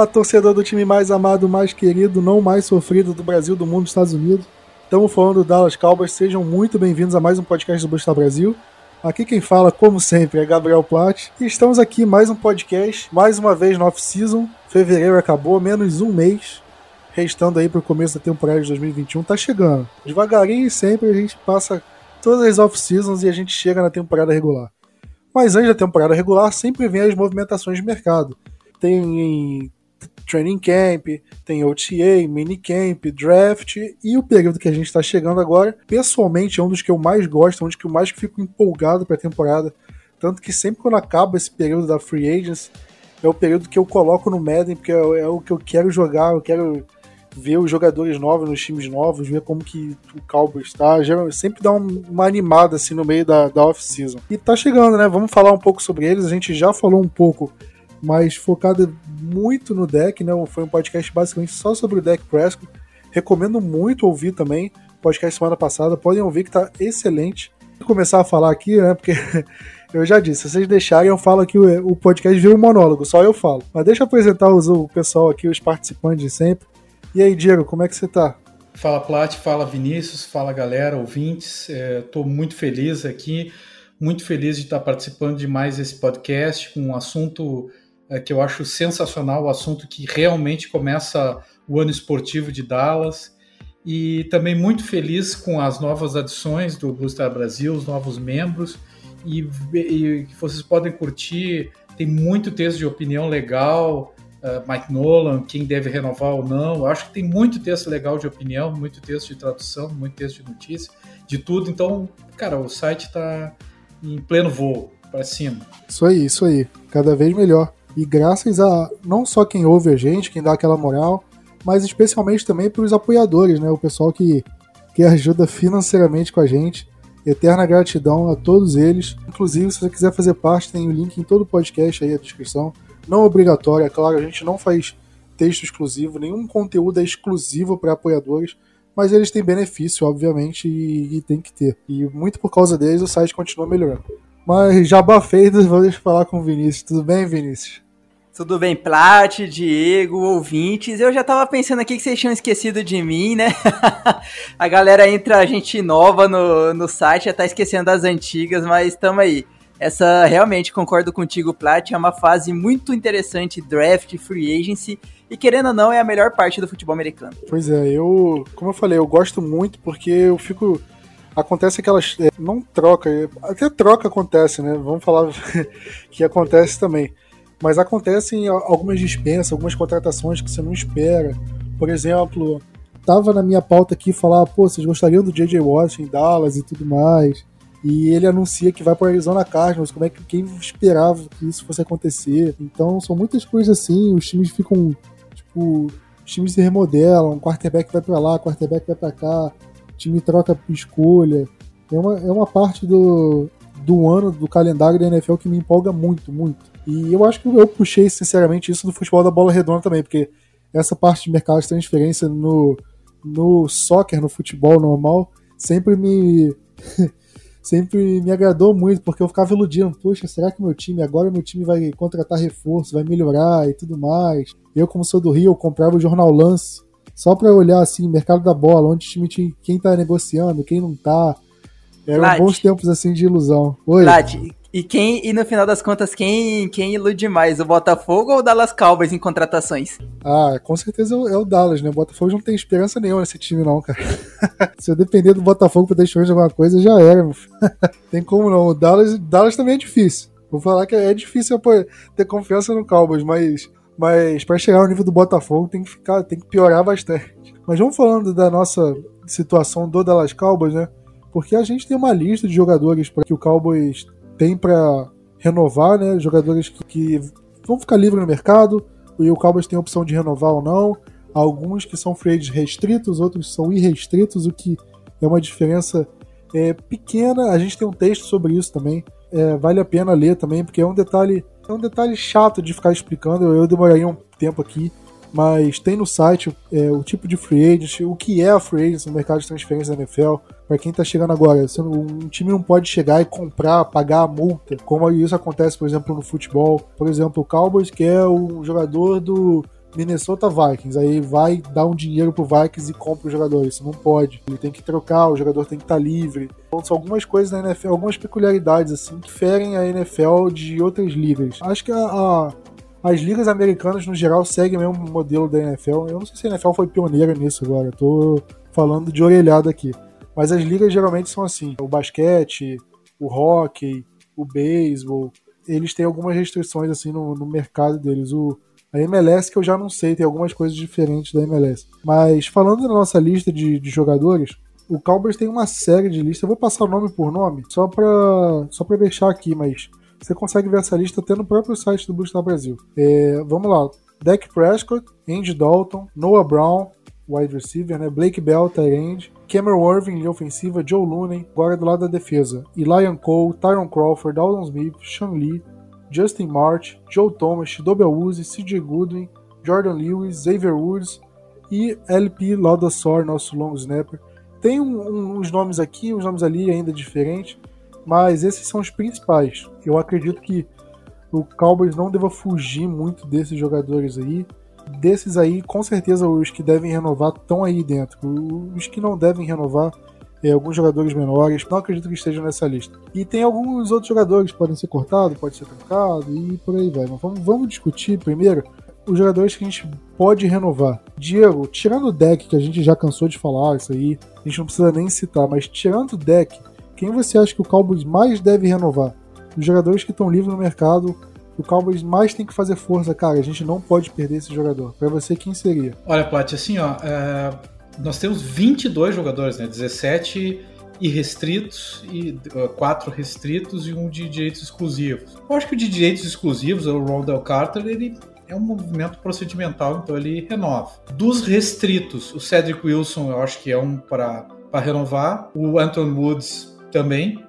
Fala, torcedor do time mais amado, mais querido, não mais sofrido do Brasil, do mundo, dos Estados Unidos. Estamos falando do Dallas Cowboys. Sejam muito bem-vindos a mais um podcast do Bustar Brasil. Aqui quem fala, como sempre, é Gabriel Platt. E estamos aqui mais um podcast, mais uma vez no off-season. Fevereiro acabou, menos um mês, restando aí para o começo da temporada de 2021. Tá chegando. Devagarinho e sempre a gente passa todas as off-seasons e a gente chega na temporada regular. Mas antes da temporada regular, sempre vem as movimentações de mercado. Tem training camp, tem OTA, minicamp, draft e o período que a gente está chegando agora, pessoalmente é um dos que eu mais gosto, é um dos que eu mais fico empolgado para a temporada. Tanto que sempre quando acaba esse período da Free Agents, é o período que eu coloco no Madden, porque é, é o que eu quero jogar, eu quero ver os jogadores novos nos times novos, ver como que o Cowboys está. Sempre dá uma animada assim no meio da, da off-season. E tá chegando, né? Vamos falar um pouco sobre eles. A gente já falou um pouco mas focada muito no deck, né? Foi um podcast basicamente só sobre o deck Prescott. Recomendo muito ouvir também. Podcast semana passada, podem ouvir que tá excelente. Vou começar a falar aqui, né? Porque eu já disse, se vocês deixarem, eu falo aqui o, podcast vira um monólogo, só eu falo. Mas deixa eu apresentar os, o pessoal aqui, os participantes de sempre. E aí, Diego, como é que você tá? Fala Plat, fala Vinícius, fala galera, ouvintes. Estou é, muito feliz aqui, muito feliz de estar participando de mais esse podcast com um assunto é, que eu acho sensacional, o assunto que realmente começa o ano esportivo de Dallas. E também muito feliz com as novas adições do Blue Star Brasil, os novos membros. E, e vocês podem curtir, tem muito texto de opinião legal, uh, Mike Nolan, quem deve renovar ou não. Eu acho que tem muito texto legal de opinião, muito texto de tradução, muito texto de notícia, de tudo. Então, cara, o site está em pleno voo, para cima. Isso aí, isso aí. Cada vez melhor. E graças a não só quem ouve a gente, quem dá aquela moral, mas especialmente também para os apoiadores, né? O pessoal que, que ajuda financeiramente com a gente. Eterna gratidão a todos eles. Inclusive, se você quiser fazer parte, tem o link em todo o podcast aí, a descrição. Não obrigatório, é claro, a gente não faz texto exclusivo, nenhum conteúdo é exclusivo para apoiadores, mas eles têm benefício, obviamente, e, e tem que ter. E muito por causa deles o site continua melhorando. Mas jabá feito, vou falar com o Vinícius. Tudo bem, Vinícius? Tudo bem, Plat, Diego, ouvintes. Eu já tava pensando aqui que vocês tinham esquecido de mim, né? a galera entra gente nova no, no site, já tá esquecendo das antigas, mas tamo aí. Essa, realmente, concordo contigo, Plat, é uma fase muito interessante, draft, free agency, e querendo ou não, é a melhor parte do futebol americano. Pois é, eu, como eu falei, eu gosto muito porque eu fico acontece aquelas. É, não troca, até troca acontece, né? Vamos falar que acontece também. Mas acontecem algumas dispensas, algumas contratações que você não espera. Por exemplo, tava na minha pauta aqui falar, pô, vocês gostariam do J.J. Watt em Dallas e tudo mais. E ele anuncia que vai para Arizona Cardinals. Como é que quem esperava que isso fosse acontecer? Então são muitas coisas assim. Os times ficam tipo, os times se remodelam. Quarterback vai para lá, quarterback vai para cá time troca escolha. É uma, é uma parte do, do ano, do calendário da NFL que me empolga muito, muito. E eu acho que eu puxei, sinceramente, isso do futebol da bola redonda também, porque essa parte de mercado de transferência no, no soccer, no futebol normal, sempre me. sempre me agradou muito, porque eu ficava iludindo, poxa, será que meu time, agora meu time vai contratar reforço, vai melhorar e tudo mais. Eu, como sou do Rio, eu comprava o jornal Lance, só para olhar assim, mercado da bola, onde o time tinha, quem tá negociando, quem não tá. Eram Lade. bons tempos assim de ilusão. Oi. Lade, e quem e no final das contas quem quem ilude mais, o Botafogo ou o Dallas Cowboys em contratações? Ah, com certeza é o Dallas, né? O Botafogo não tem esperança nenhuma nesse time não, cara. Se eu depender do Botafogo para ter esperança de alguma coisa, já era. tem como não. O Dallas, Dallas também é difícil. Vou falar que é difícil ter confiança no Cowboys, mas mas para chegar ao nível do Botafogo tem que ficar, tem que piorar bastante. Mas vamos falando da nossa situação do Dallas Cowboys, né? Porque a gente tem uma lista de jogadores para que o Cowboys tem para renovar, né? Jogadores que, que, vão ficar livres no mercado e o Cowboys tem a opção de renovar ou não. Alguns que são free restritos, outros são irrestritos, o que é uma diferença é, pequena. A gente tem um texto sobre isso também. É, vale a pena ler também, porque é um detalhe é um detalhe chato de ficar explicando, eu demoraria um tempo aqui, mas tem no site é, o tipo de free agent, o que é a free agent no mercado de transferência da NFL. Para quem tá chegando agora, um time não pode chegar e comprar, pagar a multa, como isso acontece, por exemplo, no futebol. Por exemplo, o Cowboys quer o jogador do Minnesota Vikings, aí vai dar um dinheiro pro Vikings e compra o jogador. Isso não pode. Ele tem que trocar, o jogador tem que estar tá livre. Então, são algumas coisas na NFL, algumas peculiaridades assim que ferem a NFL de outras ligas. Acho que a, a, as ligas americanas, no geral, seguem o mesmo modelo da NFL. Eu não sei se a NFL foi pioneira nisso agora, tô falando de orelhada aqui. Mas as ligas geralmente são assim: o basquete, o hockey, o beisebol, eles têm algumas restrições assim no, no mercado deles. O, a MLS que eu já não sei, tem algumas coisas diferentes da MLS. Mas falando da nossa lista de, de jogadores, o Cowboys tem uma série de listas. Eu vou passar nome por nome, só pra, só deixar aqui, mas você consegue ver essa lista até no próprio site do Boostar Brasil. É, vamos lá. Dak Prescott, Andy Dalton, Noah Brown, wide receiver, né? Blake Bell, tight end, Cameron Irving, linha ofensiva, Joe Looney, agora do lado da defesa, Elian Cole, Tyron Crawford, Aldon Smith, Sean Lee, Justin March, Joe Thomas, Dobel Uzi, CJ Goodwin, Jordan Lewis, Xavier Woods e LP Laudassor, nosso long snapper. Tem um, um, uns nomes aqui, uns nomes ali ainda diferentes, mas esses são os principais. Eu acredito que o Cowboys não deva fugir muito desses jogadores aí. Desses aí, com certeza os que devem renovar estão aí dentro. Os que não devem renovar, alguns jogadores menores, não acredito que estejam nessa lista. E tem alguns outros jogadores que podem ser cortados, pode ser trocado e por aí vai. Mas vamos, vamos discutir primeiro os jogadores que a gente pode renovar. Diego, tirando o deck, que a gente já cansou de falar isso aí, a gente não precisa nem citar, mas tirando o deck, quem você acha que o Cowboys mais deve renovar? Os jogadores que estão livres no mercado, o Cowboys mais tem que fazer força, cara. A gente não pode perder esse jogador. Para você, quem seria? Olha, Plat, assim, ó, é nós temos 22 jogadores, né? 17 irrestritos e quatro restritos e um de direitos exclusivos. Eu acho que o de direitos exclusivos, o Rondell Carter, ele é um movimento procedimental, então ele renova. Dos restritos, o Cedric Wilson eu acho que é um para renovar, o Anton Woods também.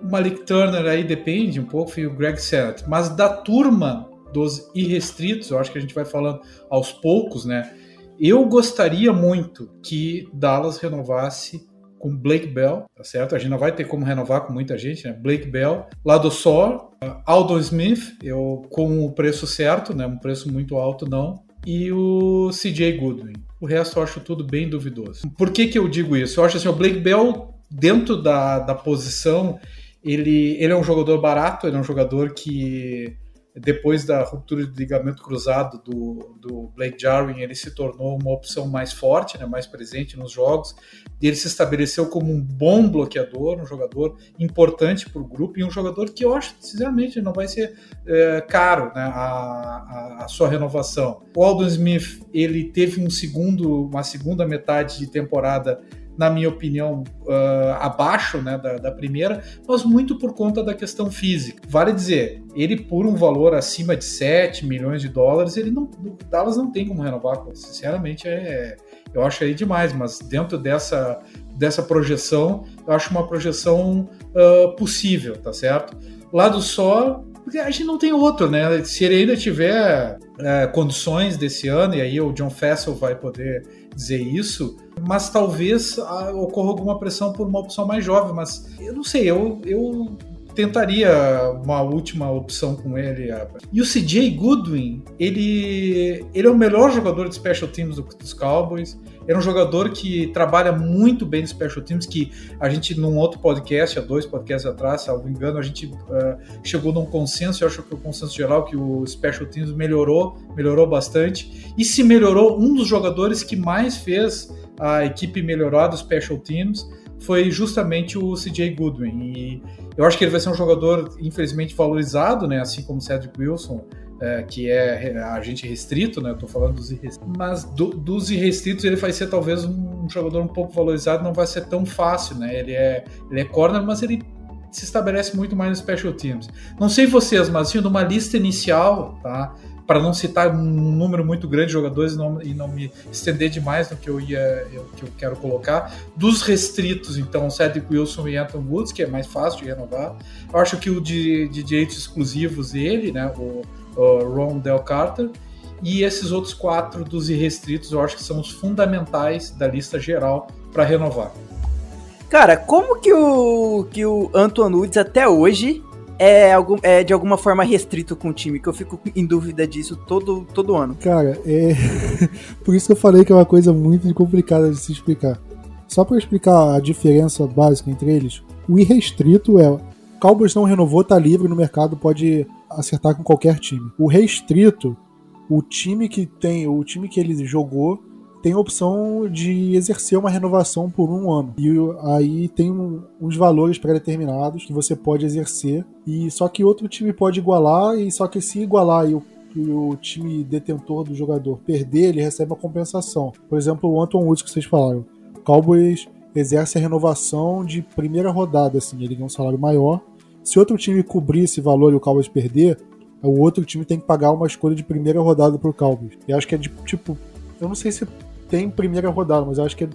O Malik Turner aí depende um pouco, e o Greg Sennett. Mas da turma dos irrestritos, eu acho que a gente vai falando aos poucos, né? Eu gostaria muito que Dallas renovasse com Blake Bell, tá certo? A gente não vai ter como renovar com muita gente, né? Blake Bell, lá do Sor, uh, Aldo Smith, eu com o preço certo, né? Um preço muito alto não, e o CJ Goodwin. O resto eu acho tudo bem duvidoso. Por que que eu digo isso? Eu acho assim, o Blake Bell dentro da, da posição, ele, ele é um jogador barato, ele é um jogador que depois da ruptura de ligamento cruzado do, do Blake Jarwin, ele se tornou uma opção mais forte, né, mais presente nos jogos. E ele se estabeleceu como um bom bloqueador, um jogador importante para o grupo e um jogador que eu acho, sinceramente, não vai ser é, caro né, a, a, a, sua renovação. O Aldon Smith, ele teve um segundo, uma segunda metade de temporada na minha opinião, uh, abaixo né, da, da, primeira, mas muito por conta da questão física. Vale dizer, ele por um valor acima de 7 milhões de dólares, ele não, o Dallas não tem como renovar. Sinceramente, é, eu acho aí demais, mas dentro dessa, dessa projeção, eu acho uma projeção uh, possível, tá certo? Lado só, porque a gente não tem outro, né? Se ele ainda tiver uh, condições desse ano, e aí o John Fessel vai poder dizer isso, mas talvez ah, ocorra alguma pressão por uma opção mais jovem, mas eu não sei, eu, eu tentaria uma última opção com ele. E o CJ Goodwin, ele, ele é o melhor jogador de special teams dos Cowboys. Era um jogador que trabalha muito bem no Special Teams, que a gente, num outro podcast, há dois podcasts atrás, me engano, a gente uh, chegou num consenso, eu acho que o consenso geral, que o Special Teams melhorou, melhorou bastante. E se melhorou, um dos jogadores que mais fez a equipe melhorar do Special Teams foi justamente o CJ Goodwin. E eu acho que ele vai ser um jogador, infelizmente, valorizado, né? assim como o Cedric Wilson, é, que é agente restrito, né? Eu tô falando dos irrestritos. Mas do, dos irrestritos ele vai ser talvez um, jogador um pouco valorizado, não vai ser tão fácil, né? Ele é, ele é corner, mas ele se estabelece muito mais no special teams. Não sei vocês, mas assim, numa lista inicial, tá? Para não citar um número muito grande de jogadores e não, e não me estender demais no que eu ia, eu, que eu quero colocar, dos restritos, então, Cedric Wilson e Anton Woods, que é mais fácil de renovar. Eu acho que o de, de direitos exclusivos, ele, né? O, uh, Ron Del Carter. E esses outros quatro dos irrestritos eu acho que são os fundamentais da lista geral para renovar. Cara, como que o, que o Anton Woods até hoje é, algum, é de alguma forma restrito com o time? Que eu fico em dúvida disso todo, todo ano. Cara, é. Por isso que eu falei que é uma coisa muito complicada de se explicar. Só para explicar a diferença básica entre eles, o irrestrito é. Cowboys não renovou, tá livre no mercado, pode acertar com qualquer time. O restrito, o time que tem, o time que ele jogou tem a opção de exercer uma renovação por um ano. E aí tem um, uns valores pré-determinados que você pode exercer. E só que outro time pode igualar, e só que se igualar e o, e o time detentor do jogador perder, ele recebe uma compensação. Por exemplo, o Anton Woods que vocês falaram. O Cowboys exerce a renovação de primeira rodada, assim, ele ganha um salário maior. Se outro time cobrir esse valor e o Cowboys perder, o outro time tem que pagar uma escolha de primeira rodada pro Cowboys. E acho que é de tipo. Eu não sei se tem primeira rodada, mas eu acho que é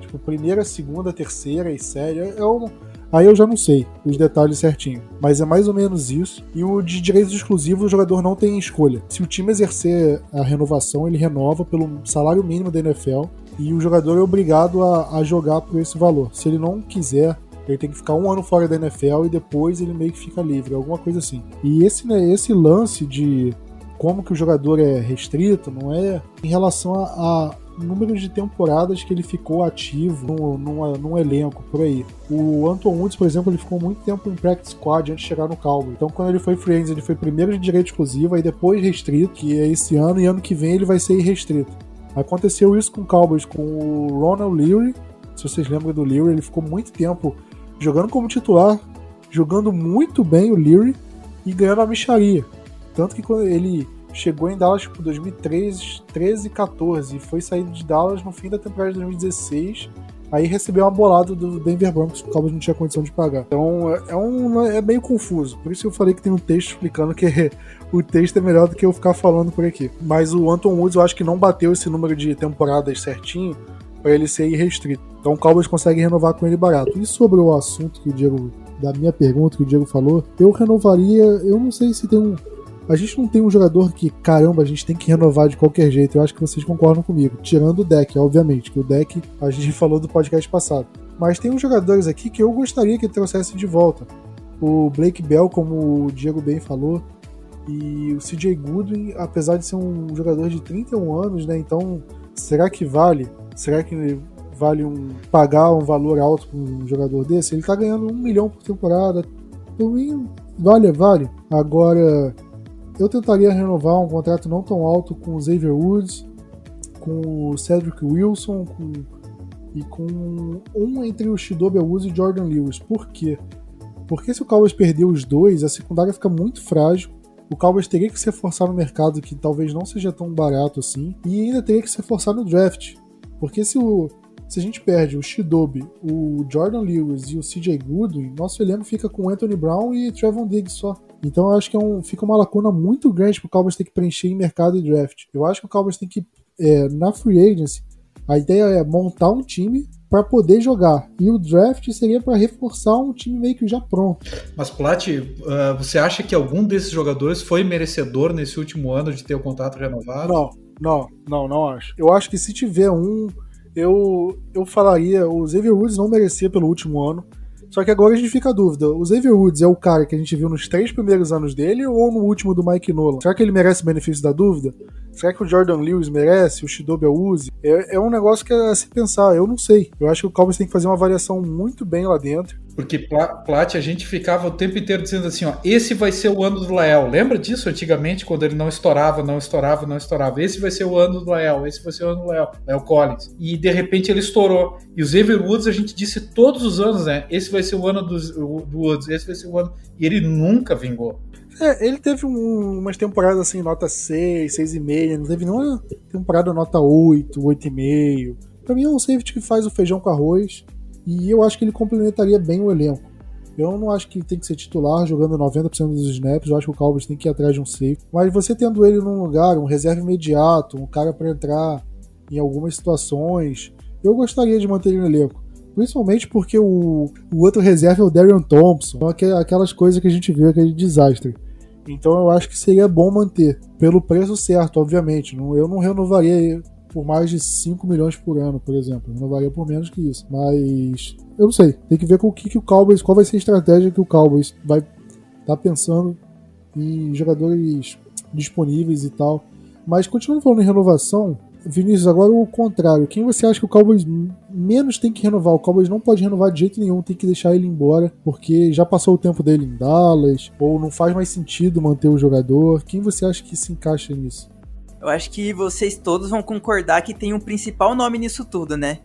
tipo primeira, segunda, terceira e séria. É um, aí eu já não sei os detalhes certinho, mas é mais ou menos isso. E o de direitos exclusivos, o jogador não tem escolha. Se o time exercer a renovação, ele renova pelo salário mínimo da NFL e o jogador é obrigado a, a jogar por esse valor. Se ele não quiser ele tem que ficar um ano fora da NFL e depois ele meio que fica livre, alguma coisa assim. E esse, né, esse lance de como que o jogador é restrito, não é em relação a, a número de temporadas que ele ficou ativo num, num, num, elenco, por aí. O Anton Woods, por exemplo, ele ficou muito tempo em practice squad antes de chegar no Cowboys. Então, quando ele foi agent, ele foi primeiro de direito exclusivo, aí depois restrito, que é esse ano, e ano que vem ele vai ser irrestrito. Aconteceu isso com o Cowboys, com o Ronald Leary, se vocês lembram do Leary, ele ficou muito tempo jogando como titular, jogando muito bem o Leary e ganhando a micharia. Tanto que quando ele chegou em Dallas tipo 2013, 13 e 14 e foi sair de Dallas no fim da temporada de 2016. Aí recebeu uma bolada do Denver Broncos que o Cowboys não tinha condição de pagar. Então é, é, um, é meio confuso. Por isso eu falei que tem um texto explicando que o texto é melhor do que eu ficar falando por aqui. Mas o Anton Woods eu acho que não bateu esse número de temporadas certinho para ele ser irrestrito. Então o Cowboys consegue renovar com ele barato. E sobre o assunto que o Diego, da minha pergunta que o Diego falou, eu renovaria. Eu não sei se tem um a gente não tem um jogador que, caramba, a gente tem que renovar de qualquer jeito. Eu acho que vocês concordam comigo. Tirando o deck, obviamente, que o deck a gente falou do podcast passado. Mas tem uns jogadores aqui que eu gostaria que trouxesse de volta. O Blake Bell, como o Diego bem falou, e o CJ Goodwin, apesar de ser um jogador de 31 anos, né? Então, será que vale? Será que vale um pagar um valor alto para um jogador desse? Ele tá ganhando um milhão por temporada. Por mim, vale, vale. Agora, eu tentaria renovar um contrato não tão alto com o Xavier Woods, com o Cedric Wilson com, e com um entre o Shidobi Woods e Jordan Lewis. Por quê? Porque se o Cowboys perder os dois, a secundária fica muito frágil. O Cowboys teria que se forçar no mercado que talvez não seja tão barato assim. E ainda teria que se forçar no draft. Porque se, o, se a gente perde o Shidobi, o Jordan Lewis e o CJ Goodwin, nosso elenco fica com Anthony Brown e Trevon Diggs só. Então eu acho que é um, fica uma lacuna muito grande para o Cowboys ter que preencher em mercado e draft. Eu acho que o Cowboys tem que, é, na free agency, a ideia é montar um time para poder jogar. E o draft seria para reforçar um time meio que já pronto. Mas, Plat, uh, você acha que algum desses jogadores foi merecedor nesse último ano de ter o contrato renovado? Não, não, não, não acho. Eu acho que se tiver um, eu, eu falaria, o Xavier Woods não merecia pelo último ano. Só que agora a gente fica a dúvida: o Xavier Woods é o cara que a gente viu nos três primeiros anos dele ou no último do Mike Nolan? Será que ele merece o benefício da dúvida? Será que o Jordan Lewis merece? O Shidobi Awuzi? É, é um negócio que é a se pensar. Eu não sei. Eu acho que o Cowboys tem que fazer uma avaliação muito bem lá dentro. Porque, Plat, a gente ficava o tempo inteiro dizendo assim, ó, esse vai ser o ano do Lael. Lembra disso antigamente, quando ele não estourava, não estourava, não estourava? Esse vai ser o ano do Lael, esse vai ser o ano do Lael, Lael Collins. E, de repente, ele estourou. E os Xavier Woods, a gente disse todos os anos, né? Esse vai ser o ano do, do Woods, esse vai ser o ano... E ele nunca vingou. É, ele teve um, umas temporadas assim, nota 6, 6,5, não teve nenhuma temporada nota 8, 8,5. Pra mim é um safety que faz o feijão com arroz e eu acho que ele complementaria bem o elenco. Eu não acho que ele tem que ser titular jogando 90% dos snaps, eu acho que o Cowboys tem que ir atrás de um safety. Mas você tendo ele num lugar, um reserva imediato, um cara para entrar em algumas situações, eu gostaria de manter ele no elenco. Principalmente porque o, o outro reserva é o Darian Thompson. Então, aquelas coisas que a gente viu, aquele desastre. Então eu acho que seria bom manter. Pelo preço certo, obviamente. Eu não renovaria por mais de 5 milhões por ano, por exemplo. Eu renovaria por menos que isso. Mas eu não sei. Tem que ver com o que, que o Cowboys. Qual vai ser a estratégia que o Cowboys vai tá pensando em jogadores disponíveis e tal. Mas continuando falando em renovação, Vinícius, agora o contrário. Quem você acha que o Cowboys menos tem que renovar? O Cowboys não pode renovar de jeito nenhum, tem que deixar ele embora, porque já passou o tempo dele em Dallas, ou não faz mais sentido manter o jogador. Quem você acha que se encaixa nisso? Eu acho que vocês todos vão concordar que tem um principal nome nisso tudo, né?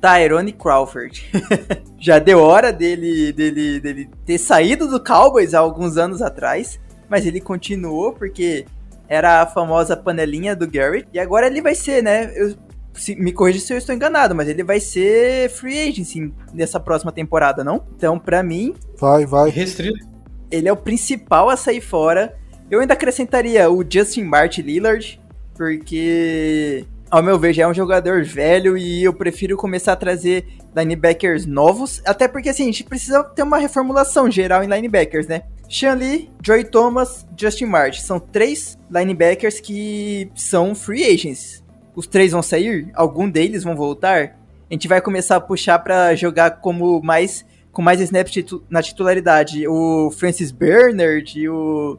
Tyrone Crawford. já deu hora dele, dele, dele ter saído do Cowboys há alguns anos atrás, mas ele continuou porque era a famosa panelinha do Garrett. E agora ele vai ser, né? Eu, se, me corrija se eu estou enganado, mas ele vai ser free agency nessa próxima temporada, não? Então, para mim. Vai, vai. Restrito. Ele é o principal a sair fora. Eu ainda acrescentaria o Justin Martin Lillard, porque, ao meu ver, já é um jogador velho e eu prefiro começar a trazer linebackers novos. Até porque, assim, a gente precisa ter uma reformulação geral em linebackers, né? Sean Lee, Joey Thomas, Justin Martin. São três linebackers que são free agents. Os três vão sair? Algum deles vão voltar? A gente vai começar a puxar para jogar como mais com mais snaps titu na titularidade. O Francis Bernard e o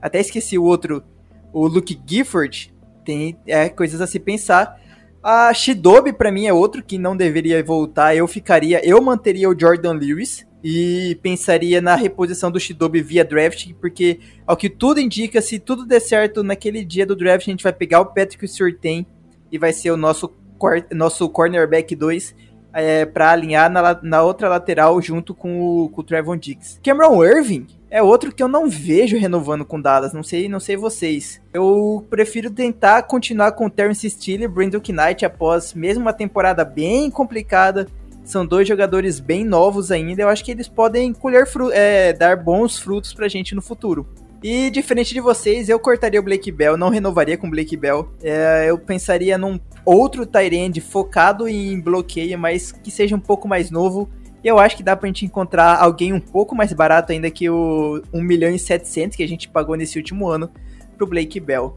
até esqueci o outro, o Luke Gifford. Tem é, coisas a se pensar. A Shidobi para mim é outro que não deveria voltar. Eu ficaria, eu manteria o Jordan Lewis e pensaria na reposição do Shidobi via draft, porque ao que tudo indica, se tudo der certo naquele dia do draft, a gente vai pegar o Patrick Surtain e vai ser o nosso, nosso cornerback 2 é, para alinhar na, na, outra lateral junto com o, com o Trevon Diggs. Cameron Irving é outro que eu não vejo renovando com Dallas, não sei, não sei vocês. Eu prefiro tentar continuar com Terrence Steele e Brandon Knight após mesmo uma temporada bem complicada são dois jogadores bem novos ainda. Eu acho que eles podem colher é, dar bons frutos pra gente no futuro. E diferente de vocês, eu cortaria o Blake Bell, não renovaria com o Blake Bell. É, eu pensaria num outro Tyrande focado em bloqueio, mas que seja um pouco mais novo. E eu acho que dá pra gente encontrar alguém um pouco mais barato ainda que o 1 milhão e 700 que a gente pagou nesse último ano pro Blake Bell.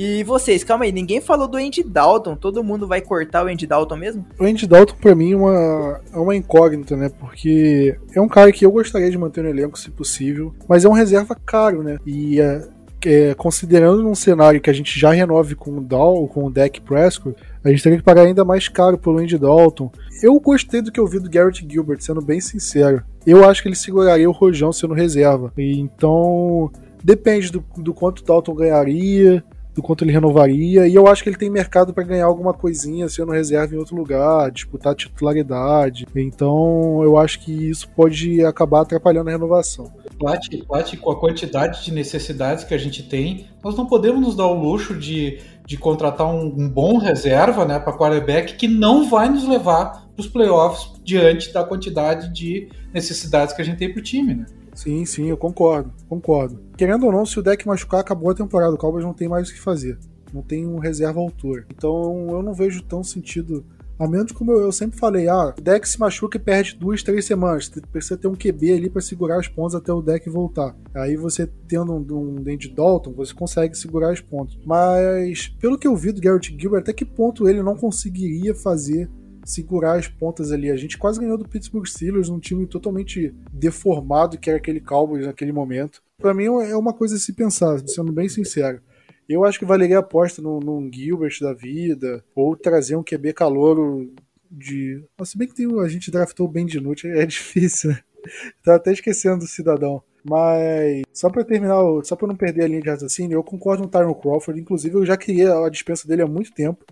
E vocês, calma aí, ninguém falou do Andy Dalton. Todo mundo vai cortar o Andy Dalton mesmo? O Andy Dalton, pra mim, é uma, é uma incógnita, né? Porque é um cara que eu gostaria de manter no elenco, se possível, mas é um reserva caro, né? E é, é, considerando num cenário que a gente já renove com o Dal, com o Deck Prescott, a gente teria que pagar ainda mais caro pelo Andy Dalton. Eu gostei do que eu vi do Garrett Gilbert, sendo bem sincero. Eu acho que ele seguraria o Rojão sendo reserva. E, então, depende do, do quanto o Dalton ganharia do quanto ele renovaria. E eu acho que ele tem mercado para ganhar alguma coisinha sendo reserva em outro lugar, disputar titularidade. Então eu acho que isso pode acabar atrapalhando a renovação. Plat, Plat, com a quantidade de necessidades que a gente tem, nós não podemos nos dar o luxo de, de contratar um, um bom reserva né, para quarterback que não vai nos levar para os playoffs diante da quantidade de necessidades que a gente tem para o time. Né? Sim, sim, eu concordo, concordo. Querendo ou não, se o deck machucar, acabou a temporada. O Cowboys não tem mais o que fazer. Não tem um reserva altura. Então eu não vejo tão sentido. A menos como eu, sempre falei, ah, o deck se machuca e perde duas, três semanas. Precisa ter um QB ali para segurar as pontas até o deck voltar. Aí você tendo um, um Andy Dalton, você consegue segurar as pontas. Mas, pelo que eu vi do Garrett Gilbert, até que ponto ele não conseguiria fazer segurar as pontas ali. A gente quase ganhou do Pittsburgh Steelers, um time totalmente deformado que era aquele Cowboys naquele momento. Para mim é uma coisa a se pensar, sendo bem sincero. Eu acho que valeria a aposta num, num Gilbert da vida, ou trazer um QB calouro de. Se bem que tem, a gente draftou bem de noite, é difícil, né? Tava até esquecendo do cidadão. Mas, só para terminar, só para não perder a linha de raciocínio, eu concordo com o Tyron Crawford. Inclusive, eu já queria a dispensa dele há muito tempo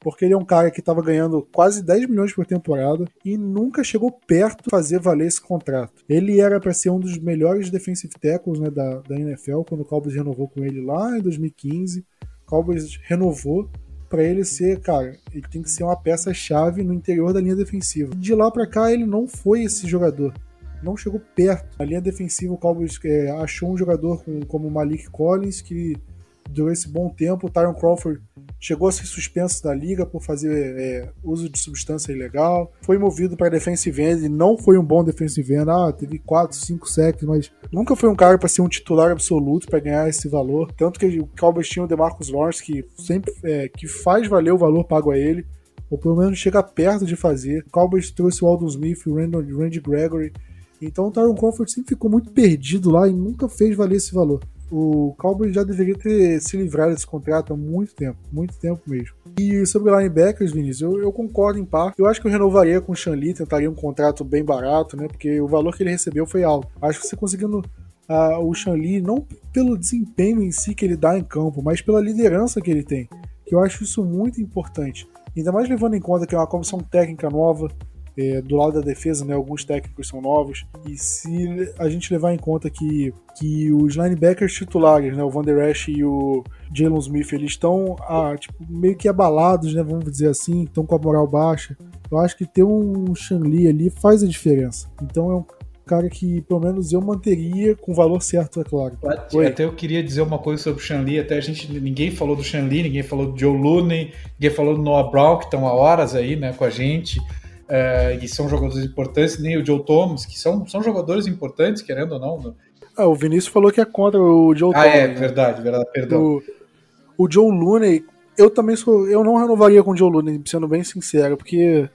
porque ele é um cara que estava ganhando quase 10 milhões por temporada e nunca chegou perto de fazer valer esse contrato. Ele era para ser um dos melhores defensive tackles né, da, da NFL quando o Cowboys renovou com ele lá em 2015. O Cowboys renovou para ele ser, cara, ele tem que ser uma peça-chave no interior da linha defensiva. De lá para cá ele não foi esse jogador. Não chegou perto. A linha defensiva, o Cowboys é, achou um jogador com, como Malik Collins, que durou esse bom tempo. O Tyron Crawford chegou a ser suspenso da liga por fazer é, uso de substância ilegal. Foi movido para defensive end não foi um bom defensive end. Ah, teve 4, 5 sacks, mas nunca foi um cara para ser um titular absoluto para ganhar esse valor. Tanto que o Cowboys tinha o DeMarcus Lawrence que sempre é, que faz valer o valor pago a ele. Ou pelo menos chega perto de fazer. O Cowboys trouxe o Aldon Smith, o Randy Gregory Então o Tyron Crawford sempre ficou muito perdido lá e nunca fez valer esse valor. O Cowboys já deveria ter se livrado desse contrato há muito tempo, muito tempo mesmo. E sobre linebackers, Vinícius, eu, eu concordo em parte. Eu acho que eu renovaria com o Shanli, tentaria um contrato bem barato, né? Porque o valor que ele recebeu foi alto. Acho que você conseguindo uh, o Shanli, não pelo desempenho em si que ele dá em campo, mas pela liderança que ele tem. Que eu acho isso muito importante. Ainda mais levando em conta que é uma comissão técnica nova, é, do lado da defesa, né, alguns técnicos são novos. E se a gente levar em conta que, que os linebackers titulares, né, o Van Der Esch e o Jalen Smith, eles estão ah, tipo, meio que abalados, né, vamos dizer assim, estão com a moral baixa. Eu acho que ter um Shanli ali faz a diferença. Então é um cara que pelo menos eu manteria com o valor certo, é claro. Oi. Até eu queria dizer uma coisa sobre o Shanli, até a gente ninguém falou do Shanli, ninguém falou do Joe Looney, ninguém falou do Noah Brown, que estão há horas aí, né, com a gente uh, e são jogadores importantes, nem o Joe Thomas, que são, são jogadores importantes, querendo ou não. Né? Ah, o Vinícius falou que é contra o Joe ah, Thomas. Ah, é, verdade, verdade, perdão. O, o Joe Looney, eu também sou. Eu não renovaria com o Joe Looney, sendo bem sincero, porque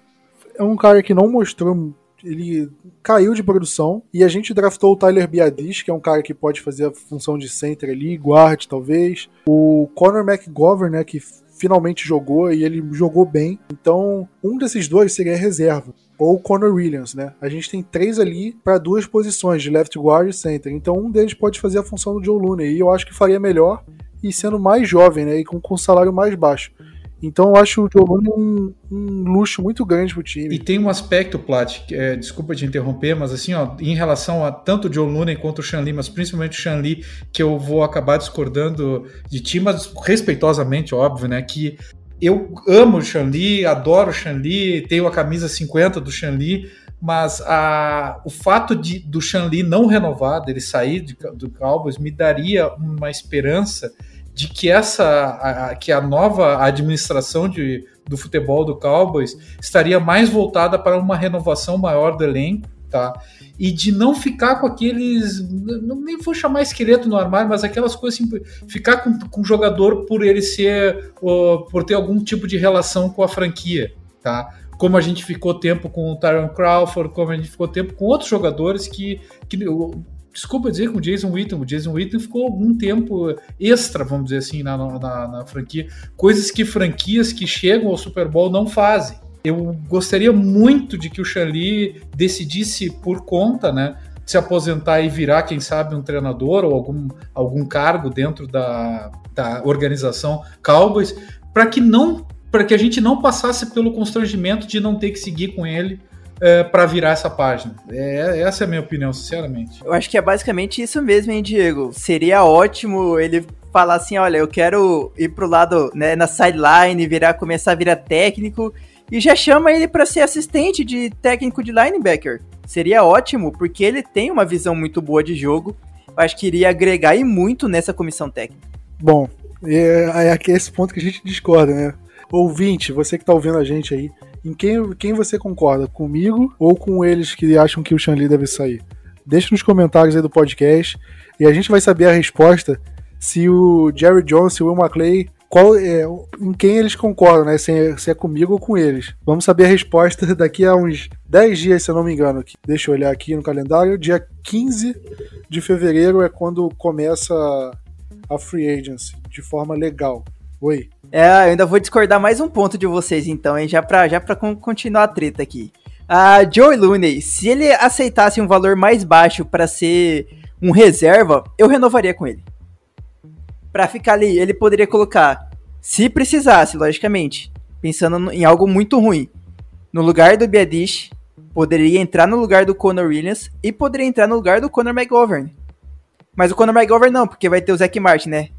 é um cara que não mostrou. Ele caiu de produção e a gente draftou o Tyler Biadish, que é um cara que pode fazer a função de center ali, guard talvez. O Conor McGovern, né, que finalmente jogou e ele jogou bem. Então, um desses dois seria reserva. Ou Connor Williams, né? A gente tem três ali para duas posições, de left guard e center. Então, um deles pode fazer a função do Joe Looney. E eu acho que faria melhor e sendo mais jovem, né? E com, com salário mais baixo. Então eu acho o Looney um, um, luxo muito grande pro time. E tem um aspecto, Plat, é, desculpa te interromper, mas assim, ó, em relação a tanto o Joe Looney quanto o Shanli, mas principalmente o Shanli, que eu vou acabar discordando de ti, mas respeitosamente, óbvio, né, que eu amo o Shanli, adoro o Shanli, tenho a camisa 50 do Shanli, mas a, o fato de, do Shanli não renovar, dele sair de, do Cowboys, me daria uma esperança de que essa a, que a nova administração de, do futebol do Cowboys estaria mais voltada para uma renovação maior do elenco, tá? E de não ficar com aqueles, não, nem vou chamar esqueleto no armário, mas aquelas coisas assim, ficar com, com o jogador por ele ser, uh, por ter algum tipo de relação com a franquia, tá? Como a gente ficou tempo com o Tyron Crawford, como a gente ficou tempo com outros jogadores que, que desculpa dizer, com o Jason Witten. O Jason Witten ficou algum tempo extra, vamos dizer assim, na, na, na franquia. Coisas que franquias que chegam ao Super Bowl não fazem. Eu gostaria muito de que o Charlie decidisse por conta, né? Se aposentar e virar, quem sabe, um treinador ou algum, algum cargo dentro da, da organização Cowboys, para que não para que a gente não passasse pelo constrangimento de não ter que seguir com ele é, para virar essa página. É, essa é a minha opinião, sinceramente. Eu acho que é basicamente isso mesmo, hein, Diego? Seria ótimo ele falar assim, olha, eu quero ir pro lado, né, na sideline, virar, começar a virar técnico, e já chama ele para ser assistente de técnico de linebacker. Seria ótimo, porque ele tem uma visão muito boa de jogo. Eu acho que iria agregar e muito nessa comissão técnica. Bom, é, é aqui esse ponto que a gente discorda, né? Ouvinte, você que tá ouvindo a gente aí, em quem, quem você concorda? Comigo ou com eles que acham que o Shanli deve sair? Deixa nos comentários aí do podcast e a gente vai saber a resposta se o Jerry Jones e o Will McClay qual é, em quem eles concordam, né? Se é, se é, comigo ou com eles. Vamos saber a resposta daqui a uns 10 dias, se eu não me engano. Deixa eu olhar aqui no calendário. Dia 15 de fevereiro é quando começa a free agency de forma legal. Oi. É, eu ainda vou discordar mais um ponto de vocês, então, hein? Já pra, já pra continuar a treta aqui. A Joey Looney, se ele aceitasse um valor mais baixo para ser um reserva, eu renovaria com ele. Para ficar ali, ele poderia colocar, se precisasse, logicamente, pensando em algo muito ruim, no lugar do Biadish, poderia entrar no lugar do Conor Williams e poderia entrar no lugar do Conor McGovern. Mas o Conor McGovern não, porque vai ter o Zach Martin, né?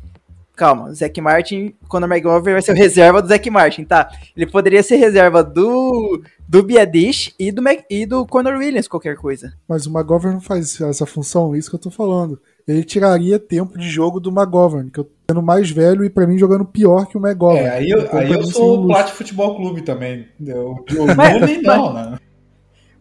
Calma, Zac Martin, Conor McGovern vai ser o reserva do Zac Martin, tá? Ele poderia ser reserva do, do Biadish e do, Mac, e do Conor Williams, qualquer coisa. Mas o McGovern não faz essa função, é isso que eu tô falando. Ele tiraria tempo de jogo do McGovern, que eu tô sendo mais velho e para mim jogando pior que o McGovern. É, aí eu, então, aí eu sou o Plat Futebol Clube também. Eu, eu mas, não, né?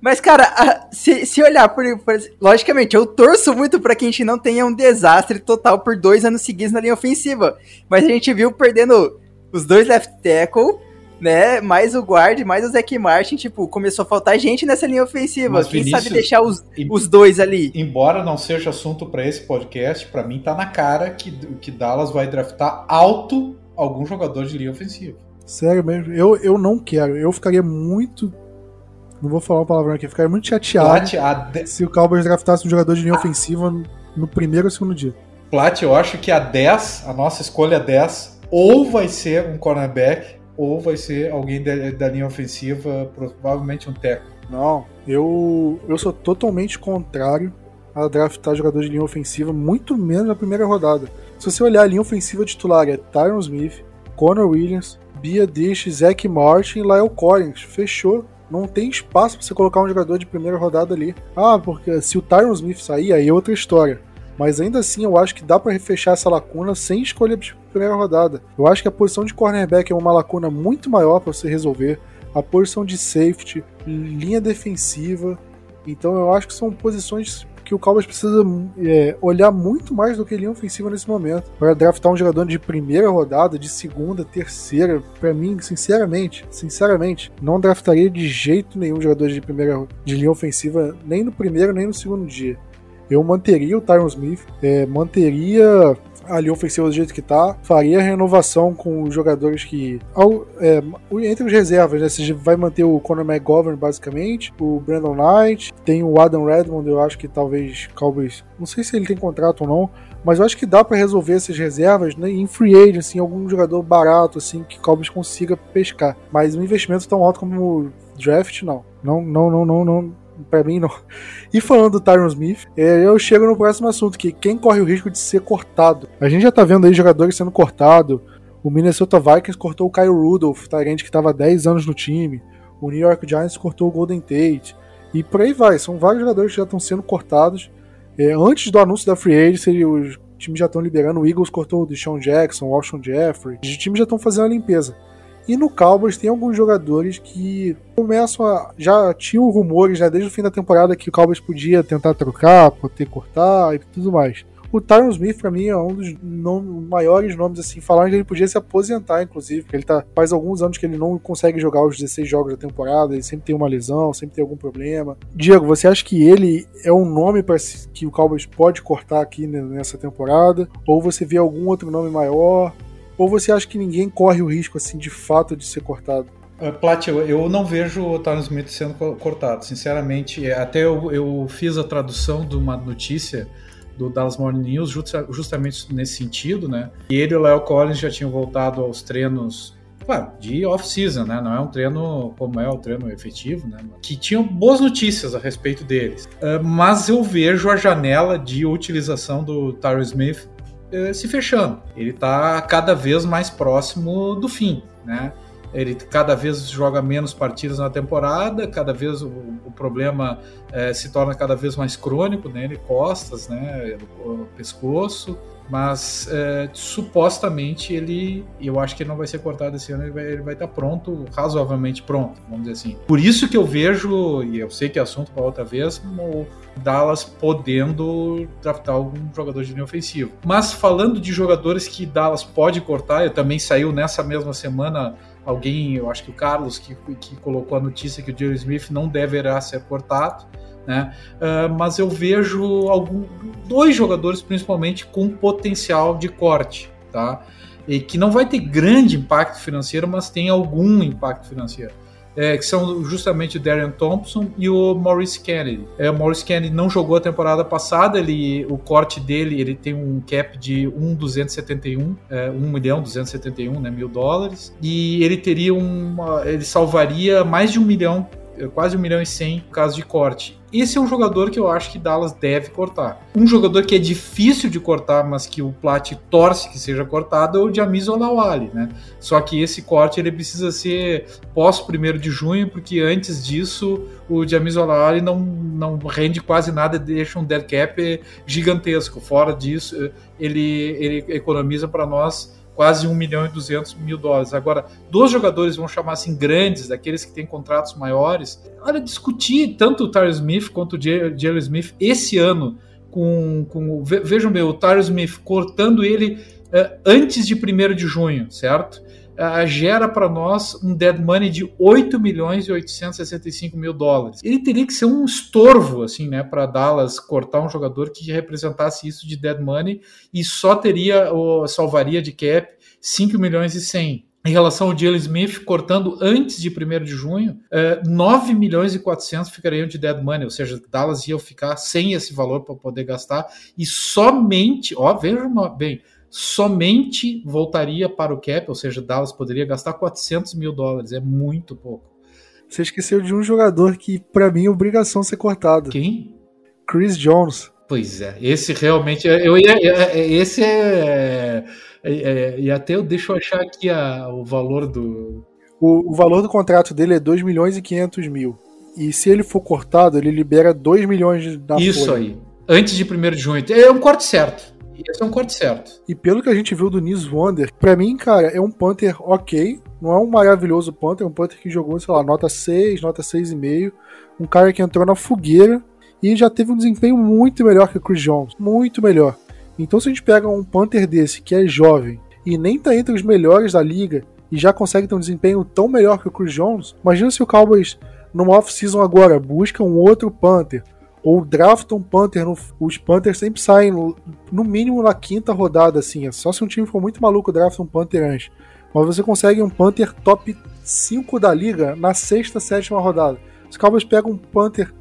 Mas, cara, se, se olhar por, por, Logicamente, eu torço muito para que a gente não tenha um desastre total por dois anos seguidos na linha ofensiva. Mas a gente viu perdendo os dois left tackle, né? Mais o guard, mais o Zac Martin, tipo, começou a faltar gente nessa linha ofensiva. Mas, Quem Vinícius, sabe deixar os, os dois ali? Embora não seja assunto para esse podcast, para mim tá na cara que, que Dallas vai draftar alto algum jogador de linha ofensiva. Sério mesmo, eu, eu não quero. Eu ficaria muito. Não vou falar uma palavra aqui, ficaria muito chateado de... se o Cowboys draftasse um jogador de linha ofensiva no primeiro ou segundo dia. Plat, eu acho que a 10, a nossa escolha 10, ou vai ser um cornerback, ou vai ser alguém da, da linha ofensiva, provavelmente um teco. Não, eu, eu sou totalmente contrário a draftar jogador de linha ofensiva, muito menos na primeira rodada. Se você olhar a linha ofensiva titular, é Tyron Smith, Connor Williams, Bia Dish, Zach Martin e Lyle Collins. Fechou. Não tem espaço para você colocar um jogador de primeira rodada ali. Ah, porque se o Tyron Smith sair, aí é outra história. Mas ainda assim, eu acho que dá para fechar essa lacuna sem escolha de primeira rodada. Eu acho que a posição de cornerback é uma lacuna muito maior para você resolver. A posição de safety, linha defensiva. Então eu acho que são posições que o Cowboys precisa é, olhar muito mais do que linha ofensiva nesse momento. Para draftar um jogador de primeira rodada, de segunda, terceira, para mim, sinceramente, sinceramente, não draftaria de jeito nenhum jogador de primeira de linha ofensiva, nem no primeiro nem no segundo dia. Eu manteria o Tyron Smith, é, manteria a linha ofensiva do jeito que tá, faria renovação com os jogadores que. É, entre os reservas, né? Você vai manter o Conor McGovern, basicamente, o Brandon Knight, tem o Adam Redmond, eu acho que talvez Cowboys. Não sei se ele tem contrato ou não, mas eu acho que dá para resolver essas reservas né, em free agent, assim, algum jogador barato, assim, que Cowboys consiga pescar. Mas um investimento tão alto como o draft, não. Não, não, não, não, não para mim não. E falando do Tyron Smith, é, eu chego no próximo assunto, que quem corre o risco de ser cortado. A gente já tá vendo aí jogadores sendo cortados. O Minnesota Vikings cortou o Kyle Rudolph, Tyrant que estava 10 anos no time. O New York Giants cortou o Golden Tate. E por aí vai. São vários jogadores que já estão sendo cortados. É, antes do anúncio da Free Agency, os times já estão liberando. O Eagles cortou o Deshaun Jackson, o Alshon Jeffrey. Os times já estão fazendo a limpeza. E no Cowboys tem alguns jogadores que começam a. Já tinham rumores já desde o fim da temporada que o Cowboys podia tentar trocar, poder cortar e tudo mais. O Tyron Smith, pra mim, é um dos maiores nomes, assim, falaram que ele podia se aposentar, inclusive, porque ele tá, faz alguns anos que ele não consegue jogar os 16 jogos da temporada, ele sempre tem uma lesão, sempre tem algum problema. Diego, você acha que ele é um nome para que o Cowboys pode cortar aqui nessa temporada? Ou você vê algum outro nome maior? Ou você acha que ninguém corre o risco, assim, de fato de ser cortado? Uh, Plat, eu, eu, não vejo o Tyron Smith sendo cortado, sinceramente. É, até eu, eu, fiz a tradução de uma notícia do Dallas Morning News justa, justamente nesse sentido, né? E ele e o Leo Collins já tinham voltado aos treinos claro, de off-season, né? Não é um treino como é o treino efetivo, né? Que tinham boas notícias a respeito deles. Uh, mas eu vejo a janela de utilização do Tyron Smith eh, se fechando. Ele está cada vez mais próximo do fim, né? Ele cada vez joga menos partidas na temporada, cada vez o, o problema é, se torna cada vez mais crônico né? costas, né, o pescoço, mas é, supostamente ele, eu acho que ele não vai ser cortado esse ano, ele vai, ele vai estar pronto, razoavelmente pronto, vamos dizer assim. Por isso que eu vejo, e eu sei que é assunto para outra vez, o Dallas podendo draftar algum jogador de linha ofensiva. Mas falando de jogadores que Dallas pode cortar, eu também saiu nessa mesma semana alguém, eu acho que o Carlos, que, que colocou a notícia que o Jerry Smith não deverá ser cortado. Né? Uh, mas eu vejo algum, dois jogadores principalmente com potencial de corte, tá? E que não vai ter grande impacto financeiro, mas tem algum impacto financeiro. É, que são justamente o Darian Thompson e o Maurice Kennedy. É, o Maurice Kennedy não jogou a temporada passada, ele, o corte dele ele tem um cap de 1,271, é, 1 milhão 271 né, mil dólares, e ele teria uma, ele salvaria mais de um milhão quase 1 milhão e 100 no caso de corte. Esse é um jogador que eu acho que Dallas deve cortar. Um jogador que é difícil de cortar, mas que o Plat torce que seja cortado é o Jamiz Olawale, né? Só que esse corte ele precisa ser pós 1 de junho, porque antes disso o Jamiz Olawale não, não rende quase nada, deixa um dead cap gigantesco. Fora disso, ele, ele economiza para nós quase 1 milhão e 200 mil dólares. Agora, dos jogadores, vão chamar assim, grandes, daqueles que têm contratos maiores, olha, discutir tanto o Tyler Smith quanto o Jalen Smith esse ano com, com vejam bem, o Tyler Smith cortando ele uh, antes de 1 de junho, certo? Uh, gera para nós um dead money de 8 milhões e 865 mil dólares. Ele teria que ser um estorvo, assim, né, para Dallas cortar um jogador que representasse isso de dead money e só teria, ou salvaria de cap 5 milhões e 100 em relação ao Jalen Smith, cortando antes de 1 de junho, 9 milhões e 400 ficariam de dead money, ou seja, Dallas ia ficar sem esse valor para poder gastar, e somente, ó, veja bem, somente voltaria para o cap, ou seja, Dallas poderia gastar 400 mil dólares, é muito pouco. Você esqueceu de um jogador que, para mim, é obrigação ser cortado. Quem? Chris Jones. Pois é, esse realmente, eu ia, esse é, é, é, e até eu deixo eu achar aqui a, o valor do... O, o valor do contrato dele é 2 milhões e 500 mil. E se ele for cortado, ele libera 2 milhões da Isso folha. aí, antes de 1 de junho. É um corte certo. Esse é um corte certo. E pelo que a gente viu do Nis Wonder, pra mim, cara, é um Panther ok. Não é um maravilhoso Panther, é um Panther que jogou, sei lá, nota 6, nota 6,5. Um cara que entrou na fogueira e já teve um desempenho muito melhor que o Chris Jones. Muito melhor. Então, se a gente pega um Panther desse, que é jovem, e nem tá entre os melhores da liga, e já consegue ter um desempenho tão melhor que o Chris Jones, imagina se o Cowboys, no off-season agora, busca um outro Panther, ou draftam um Panther. No, os Panthers sempre saem no, mínimo na quinta rodada, assim. É só se um time for muito maluco drafta um Panther antes. Mas você consegue um Panther top 5 da liga na sexta, sétima rodada. Os Cowboys pegam um Panther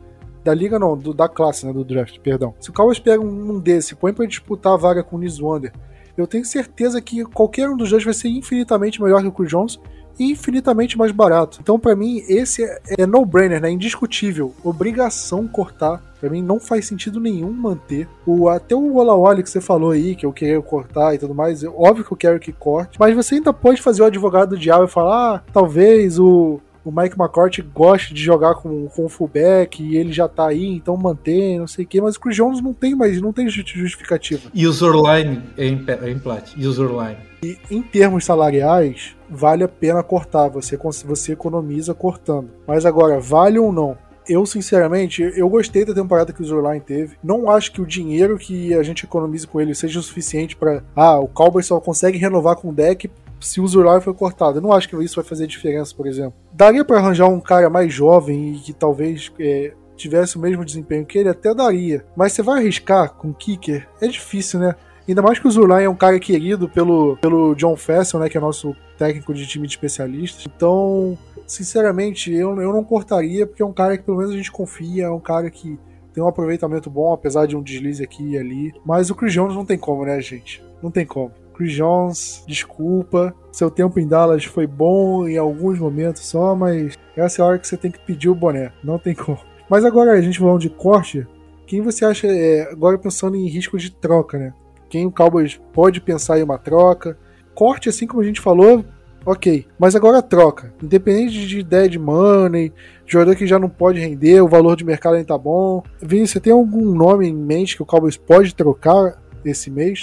da liga, não, do, da classe, né, do draft, perdão. Se o Cowboys pega um, desse, põe para disputar a vaga com o Wonder, eu tenho certeza que qualquer um dos dois vai ser infinitamente melhor que o Chris Jones infinitamente mais barato. Então, para mim, esse é, é no-brainer, né? Indiscutível. Obrigação cortar. Pra mim não faz sentido nenhum manter. O, até o Olawali que você falou aí, que eu queria cortar e tudo mais, óbvio que eu quero que corte, mas você ainda pode fazer o advogado do diabo e falar, ah, talvez o, o Mike McCourt gosta de jogar com, com o fullback e ele já tá aí, então mantém, não sei o quê, mas o Chris Jones não tem mais, não tem justificativa. E o Zurline é em, é em plat, e o Zurline. E em termos salariais, vale a pena cortar, você, você economiza cortando. Mas agora, vale ou não? Eu, sinceramente, eu gostei da temporada que o Zurline teve. Não acho que o dinheiro que a gente economize com ele seja o suficiente para Ah, o Cowboys só consegue renovar com o deck se o Zurline foi cortado. Eu não acho que isso vai fazer diferença, por exemplo. Daria para arranjar um cara mais jovem e que talvez é, tivesse o mesmo desempenho que ele? Até daria. Mas você vai arriscar com o Kicker? É difícil, né? Ainda mais que o Zurline é um cara querido pelo, pelo John Fessel, né? Que é nosso técnico de time de especialistas. Então, sinceramente, eu, eu não cortaria, porque é um cara que pelo menos a gente confia, é um cara que tem um aproveitamento bom, apesar de um deslize aqui e ali. Mas o Chris Jones não tem como, né, gente? Não tem como. Chris Jones, desculpa. Seu tempo em Dallas foi bom em alguns momentos só, mas essa é a hora que você tem que pedir o boné. Não tem como. Mas agora a gente falando de corte, quem você acha, é, agora pensando em risco de troca, né? Quem o Cowboys pode pensar em uma troca? Corte, assim como a gente falou, ok. Mas agora troca. Independente de ideia de money, jogador que já não pode render, o valor de mercado ainda tá bom. Vini, você tem algum nome em mente que o Cowboys pode trocar esse mês?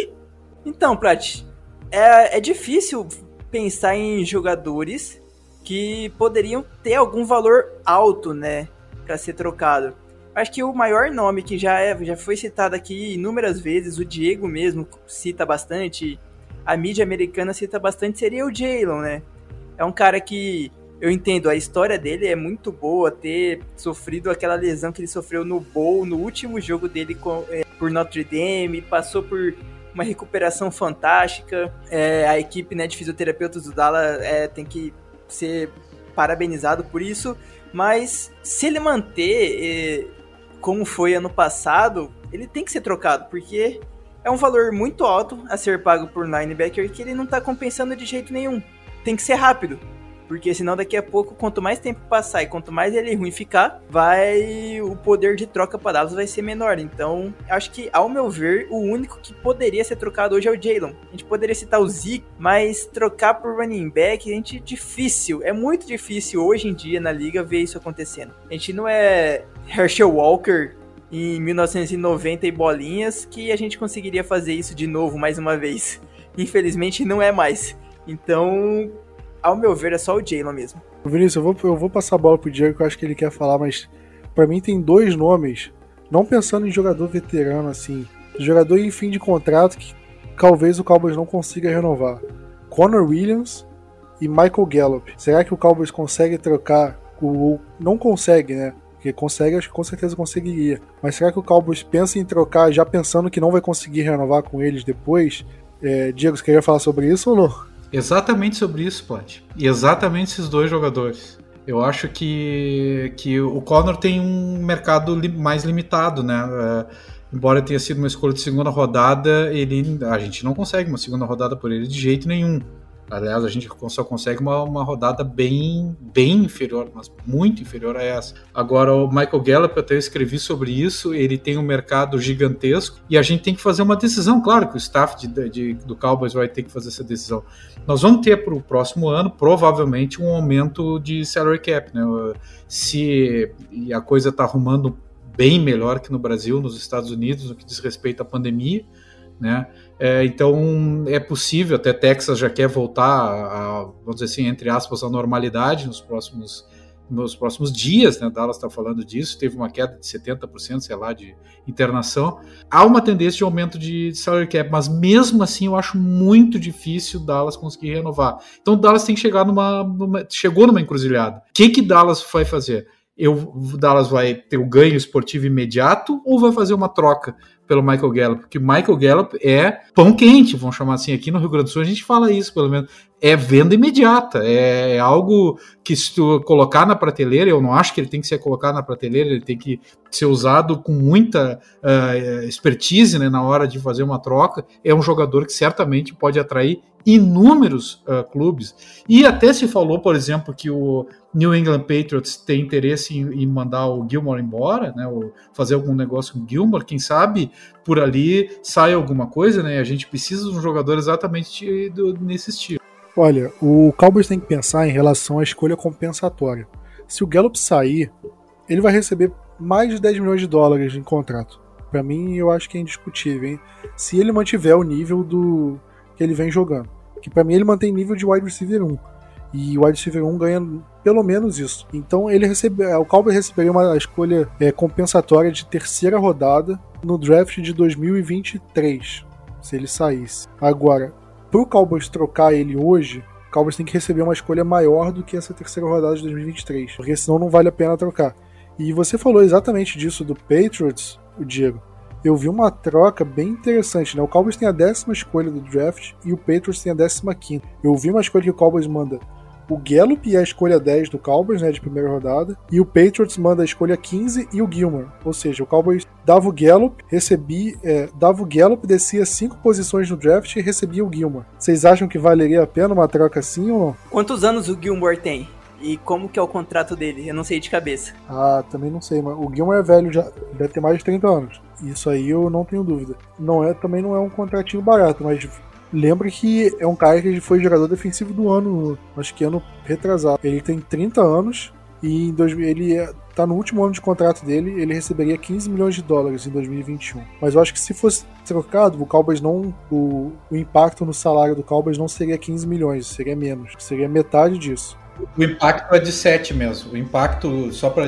Então, Prat, é, é difícil pensar em jogadores que poderiam ter algum valor alto, né, para ser trocado. Acho que o maior nome que já, é, já foi citado aqui inúmeras vezes, o Diego mesmo cita bastante, a mídia americana cita bastante, seria o Jalen, né? É um cara que eu entendo, a história dele é muito boa, ter sofrido aquela lesão que ele sofreu no Bowl, no último jogo dele com, é, por Notre Dame, passou por uma recuperação fantástica. É, a equipe né, de fisioterapeutas do Dallas é, tem que ser parabenizado por isso. Mas se ele manter é, como foi ano passado, ele tem que ser trocado, porque é um valor muito alto a ser pago por linebacker que ele não está compensando de jeito nenhum. Tem que ser rápido. Porque senão daqui a pouco, quanto mais tempo passar e quanto mais ele ruim ficar, vai o poder de troca para Dallas vai ser menor. Então, acho que, ao meu ver, o único que poderia ser trocado hoje é o Jalen. A gente poderia citar o Zeke, mas trocar por running back, a gente difícil. É muito difícil hoje em dia na liga ver isso acontecendo. A gente não é Herschel Walker em 1990 e bolinhas que a gente conseguiria fazer isso de novo mais uma vez. Infelizmente não é mais. Então, ao meu ver, é só o Jalen mesmo. Vinícius, eu vou, eu vou passar a bola pro Diego que eu acho que ele quer falar, mas para mim tem dois nomes, não pensando em jogador veterano assim, jogador em fim de contrato que talvez o Cowboys não consiga renovar. Connor Williams e Michael Gallup. Será que o Cowboys consegue trocar? O, não consegue, né? Porque consegue, acho que com certeza conseguiria. Mas será que o Cowboys pensa em trocar já pensando que não vai conseguir renovar com eles depois? É, Diego, você queria falar sobre isso ou não? Exatamente sobre isso, Plat. E exatamente esses dois jogadores. Eu acho que, que o Connor tem um mercado li mais limitado, né? É, embora tenha sido uma escolha de segunda rodada, ele, a gente não consegue uma segunda rodada por ele de jeito nenhum. Aliás, a gente só consegue uma, uma rodada bem, bem inferior, mas muito inferior a essa. Agora, o Michael Gallup, eu até escrevi sobre isso, ele tem um mercado gigantesco e a gente tem que fazer uma decisão. Claro que o staff de, de, do Cowboys vai ter que fazer essa decisão. Nós vamos ter para o próximo ano, provavelmente, um aumento de salary cap. Né? Se a coisa está arrumando bem melhor que no Brasil, nos Estados Unidos, no que diz respeito à pandemia, né? É, então é possível, até Texas já quer voltar, a, vamos dizer assim, entre aspas, à normalidade nos próximos, nos próximos dias, né? Dallas está falando disso, teve uma queda de 70%, sei lá, de internação. Há uma tendência de aumento de salary cap, mas mesmo assim eu acho muito difícil Dallas conseguir renovar. Então Dallas tem que chegar numa, numa chegou numa encruzilhada. O que que Dallas vai fazer? Eu, Dallas vai ter o ganho esportivo imediato ou vai fazer uma troca pelo Michael Gallup, porque Michael Gallup é pão quente, vamos chamar assim, aqui no Rio Grande do Sul a gente fala isso, pelo menos, é venda imediata, é, é algo que se tu colocar na prateleira, eu não acho que ele tem que ser colocado na prateleira, ele tem que ser usado com muita uh, expertise né, na hora de fazer uma troca, é um jogador que certamente pode atrair inúmeros uh, clubes. E até se falou, por exemplo, que o New England Patriots tem interesse em, em mandar o Gilmore embora, né, ou fazer algum negócio com o Gilmore, quem sabe por ali sai alguma coisa, né? A gente precisa de um jogador exatamente nesse estilo. Olha, o Cowboys tem que pensar em relação à escolha compensatória. Se o Gallup sair, ele vai receber mais de 10 milhões de dólares em contrato. Para mim, eu acho que é indiscutível, hein? Se ele mantiver o nível do que ele vem jogando. Que para mim ele mantém nível de wide receiver 1. E o wide receiver 1 ganha pelo menos isso. Então ele recebe, o Cowboys receberia uma escolha é, compensatória de terceira rodada no draft de 2023, se ele saísse. Agora, pro Cowboys trocar ele hoje, o Cowboys tem que receber uma escolha maior do que essa terceira rodada de 2023, porque senão não vale a pena trocar. E você falou exatamente disso do Patriots, o Diego. Eu vi uma troca bem interessante, né? O Cowboys tem a décima escolha do draft e o Patriots tem a décima quinta. Eu vi uma escolha que o Cowboys manda o Gallup e a escolha 10 do Cowboys, né, de primeira rodada, e o Patriots manda a escolha 15 e o Gilmore. Ou seja, o Cowboys dava o Gallup, recebia, é, dava o Gallup, descia cinco posições no draft e recebia o Gilmore. Vocês acham que valeria a pena uma troca assim ou não? Quantos anos o Gilmore tem? E como que é o contrato dele? Eu não sei de cabeça. Ah, também não sei, mas o Gilmore é velho, já deve ter mais de 30 anos. Isso aí eu não tenho dúvida. Não é, também não é um contratinho barato, mas Lembra que é um cara que foi jogador defensivo do ano, acho que ano retrasado. Ele tem 30 anos e em dois, ele tá no último ano de contrato dele, ele receberia 15 milhões de dólares em 2021. Mas eu acho que se fosse trocado, o Cowboys não. O, o impacto no salário do Cowboys não seria 15 milhões, seria menos. Seria metade disso. O impacto é de 7 mesmo. O impacto, só para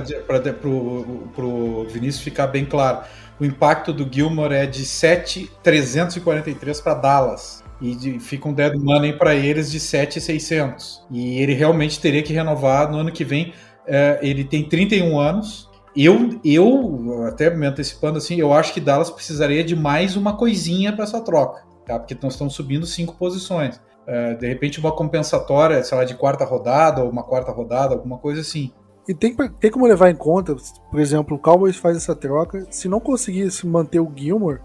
o Vinícius ficar bem claro, o impacto do Gilmore é de 7,343 para Dallas e de, fica um dead money para eles de 7,600. E ele realmente teria que renovar no ano que vem. É, ele tem 31 anos. Eu, eu, até me antecipando assim, eu acho que Dallas precisaria de mais uma coisinha para essa troca, tá? Porque nós estamos subindo cinco posições. É, de repente, uma compensatória, sei lá, de quarta rodada ou uma quarta rodada, alguma coisa assim. E tem, tem como levar em conta, por exemplo, o Cowboys faz essa troca, se não conseguir manter o Gilmore,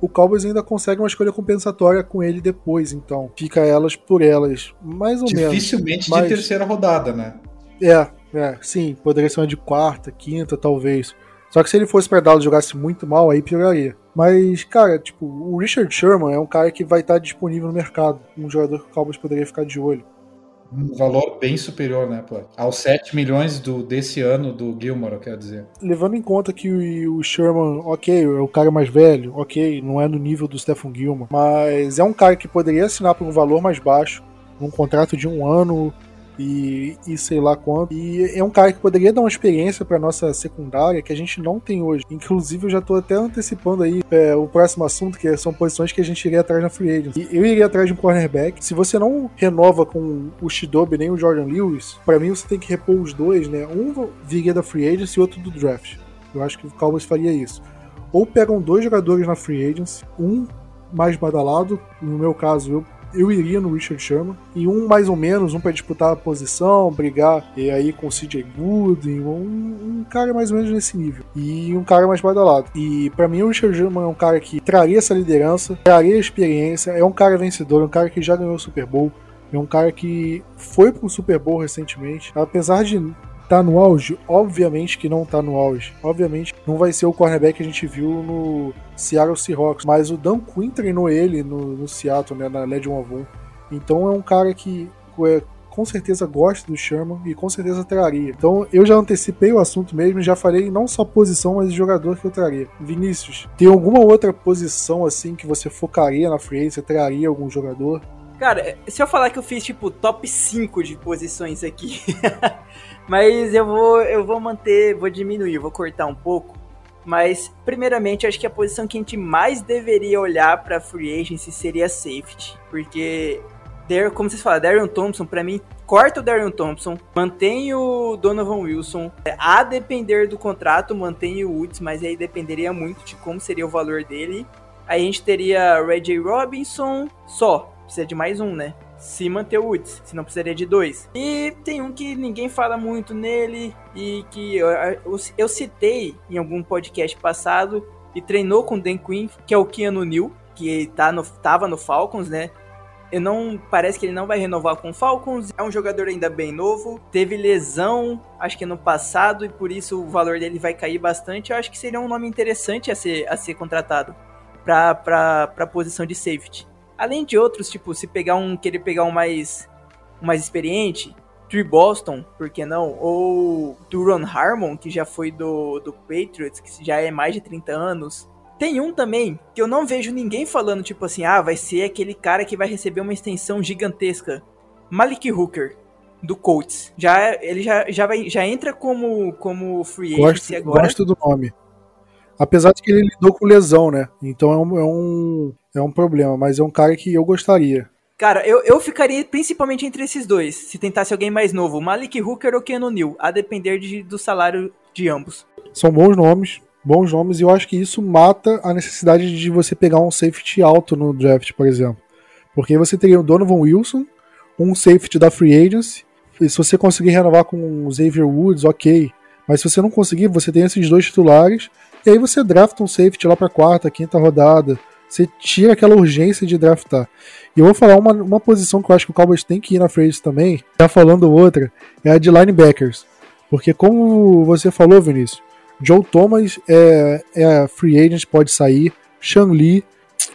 o Cowboys ainda consegue uma escolha compensatória com ele depois, então. Fica elas por elas, mais ou Dificilmente menos. Dificilmente mas... de terceira rodada, né? É, é, sim, poderia ser uma de quarta, quinta, talvez. Só que se ele fosse para Dallas jogasse muito mal, aí pioraria. Mas, cara, tipo, o Richard Sherman é um cara que vai estar disponível no mercado. Um jogador que o Cowboys poderia ficar de olho um valor bem superior, né, pô? Aos 7 milhões do, desse ano do Gilmore, eu quero dizer. Levando em conta que o, o Sherman, ok, é o cara mais velho, ok, não é no nível do Stephen Gilmore, mas é um cara que poderia assinar por um valor mais baixo, num contrato de um ano, e, e sei lá quanto. E é um cara que poderia dar uma experiência para nossa secundária que a gente não tem hoje. Inclusive, eu já tô até antecipando aí é, o próximo assunto, que são posições que a gente iria atrás na free agents. E eu iria atrás de um cornerback. Se você não renova com o Shidobi nem o Jordan Lewis, para mim você tem que repor os dois, né? Um viria da free agency e outro do draft. Eu acho que o Cowboys faria isso. Ou pegam dois jogadores na free agency, um mais badalado, no meu caso, eu eu iria no Richard Sherman. E um mais ou menos, um para disputar a posição, brigar e aí com o CJ Gooden, um, um, cara mais ou menos nesse nível. E um cara mais badalado. E para mim o Richard Sherman é um cara que traria essa liderança, traria experiência, é um cara vencedor, é um cara que já ganhou o Super Bowl. É um cara que foi pro Super Bowl recentemente. Apesar de tá no auge? Obviamente que não tá no auge. Obviamente não vai ser o cornerback que a gente viu no Seattle Seahawks, mas o Dan Quinn treinou ele no, no Seattle, né, na Legend of One. Então é um cara que é, com certeza gosta do Sherman e com certeza traria. Então eu já antecipei o assunto mesmo já falei não só posição, mas jogador que eu traria. Vinícius, tem alguma outra posição assim que você focaria na free você traria algum jogador? Cara, se eu falar que eu fiz tipo top 5 de posições aqui, mas eu vou eu vou manter, vou diminuir, vou cortar um pouco. Mas primeiramente, acho que a posição que a gente mais deveria olhar para free agency seria safety, porque como vocês falaram, Darion Thompson, para mim, corta o Darion Thompson, mantém o Donovan Wilson. A depender do contrato, mantém o Woods, mas aí dependeria muito de como seria o valor dele. Aí a gente teria Ray Robinson só precisa de mais um, né? Se manter o Woods, se não precisaria de dois. E tem um que ninguém fala muito nele e que eu, eu, eu citei em algum podcast passado e treinou com o Dan Quinn, que é o Keanu New, que tá no, tava no Falcons, né? Eu não parece que ele não vai renovar com o Falcons. É um jogador ainda bem novo, teve lesão, acho que no passado e por isso o valor dele vai cair bastante. Eu acho que seria um nome interessante a ser, a ser contratado para para posição de safety. Além de outros, tipo, se pegar um. querer pegar um mais. Um mais experiente, Tree Boston, por que não? Ou Duron Harmon, que já foi do, do Patriots, que já é mais de 30 anos. Tem um também que eu não vejo ninguém falando, tipo assim, ah, vai ser aquele cara que vai receber uma extensão gigantesca. Malik Hooker, do Colts. Já, ele já, já, vai, já entra como, como free agent agora. Gosto do nome. Apesar de que ele lidou com lesão, né? Então é um, é um, é um problema, mas é um cara que eu gostaria. Cara, eu, eu ficaria principalmente entre esses dois, se tentasse alguém mais novo, Malik Hooker ou Keanu Neal, a depender de, do salário de ambos. São bons nomes, bons nomes, e eu acho que isso mata a necessidade de você pegar um safety alto no draft, por exemplo. Porque você teria o Donovan Wilson, um safety da Free Agency, e se você conseguir renovar com o Xavier Woods, ok. Mas se você não conseguir, você tem esses dois titulares e aí você drafta um safety lá para quarta, quinta rodada. Você tira aquela urgência de draftar. E eu vou falar uma, uma posição que eu acho que o Cowboys tem que ir na frente também. Já falando outra, é a de linebackers. Porque como você falou, Vinícius, Joe Thomas é, é free agent, pode sair. Sean Lee,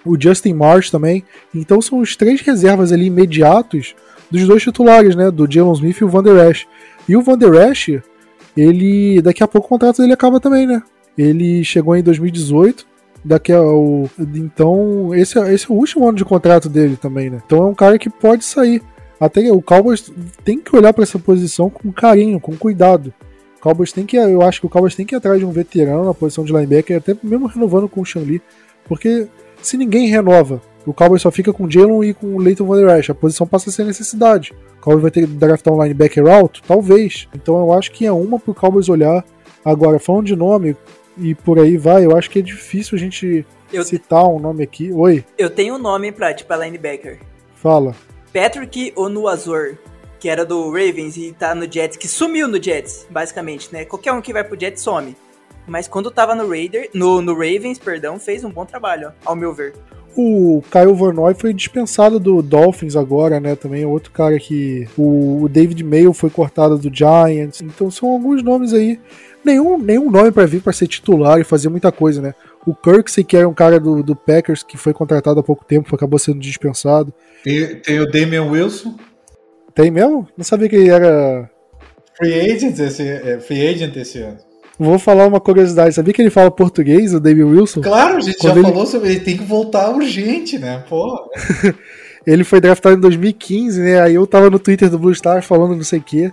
o Justin Marsh também. Então são os três reservas ali imediatos dos dois titulares, né? Do Jalen Smith e o Van Der Esch. E o Van Der Esch, ele. Daqui a pouco o contrato dele acaba também, né? Ele chegou em 2018. Daqui ao. Então, esse, é, esse é o último ano de contrato dele também, né? Então é um cara que pode sair. Até o Cowboys tem que olhar para essa posição com carinho, com cuidado. O Cowboys tem que, eu acho que o Cowboys tem que ir atrás de um veterano na posição de linebacker, até mesmo renovando com o Shanli, porque se ninguém renova, o Cowboys só fica com o Jalen e com o Leighton Van Der Esch, a posição passa a ser necessidade. O Cowboys vai ter que draftar um linebacker alto? Talvez. Então eu acho que é uma pro Cowboys olhar. Agora, falando de nome, e por aí vai, eu acho que é difícil a gente eu, citar um nome aqui. Oi. Eu tenho um nome pra, tipo, linebacker. Fala. Patrick Onuazor, que era do Ravens e tá no Jets, que sumiu no Jets, basicamente, né? Qualquer um que vai pro Jets some. Mas quando tava no Raider, no, no Ravens, perdão, fez um bom trabalho, ó, ao meu ver. O Kyle Van foi dispensado do Dolphins agora, né? Também é outro cara que. O, o David Mayo foi cortado do Giants. Então são alguns nomes aí nenhum, nenhum nome para vir para ser titular e fazer muita coisa, né? O Kirksey, que era um cara do, do Packers que foi contratado há pouco tempo, acabou sendo dispensado. Tem, tem o Damian Wilson. Tem mesmo? Não sabia que ele era. Free agent esse, é, free agent esse ano. Vou falar uma curiosidade. Sabia que ele fala português, o Damian Wilson? Claro, a gente Quando já ele... falou sobre ele tem que voltar urgente, né? Pô. Ele foi draftado em 2015, né? Aí eu tava no Twitter do Blue Stars falando não sei o quê.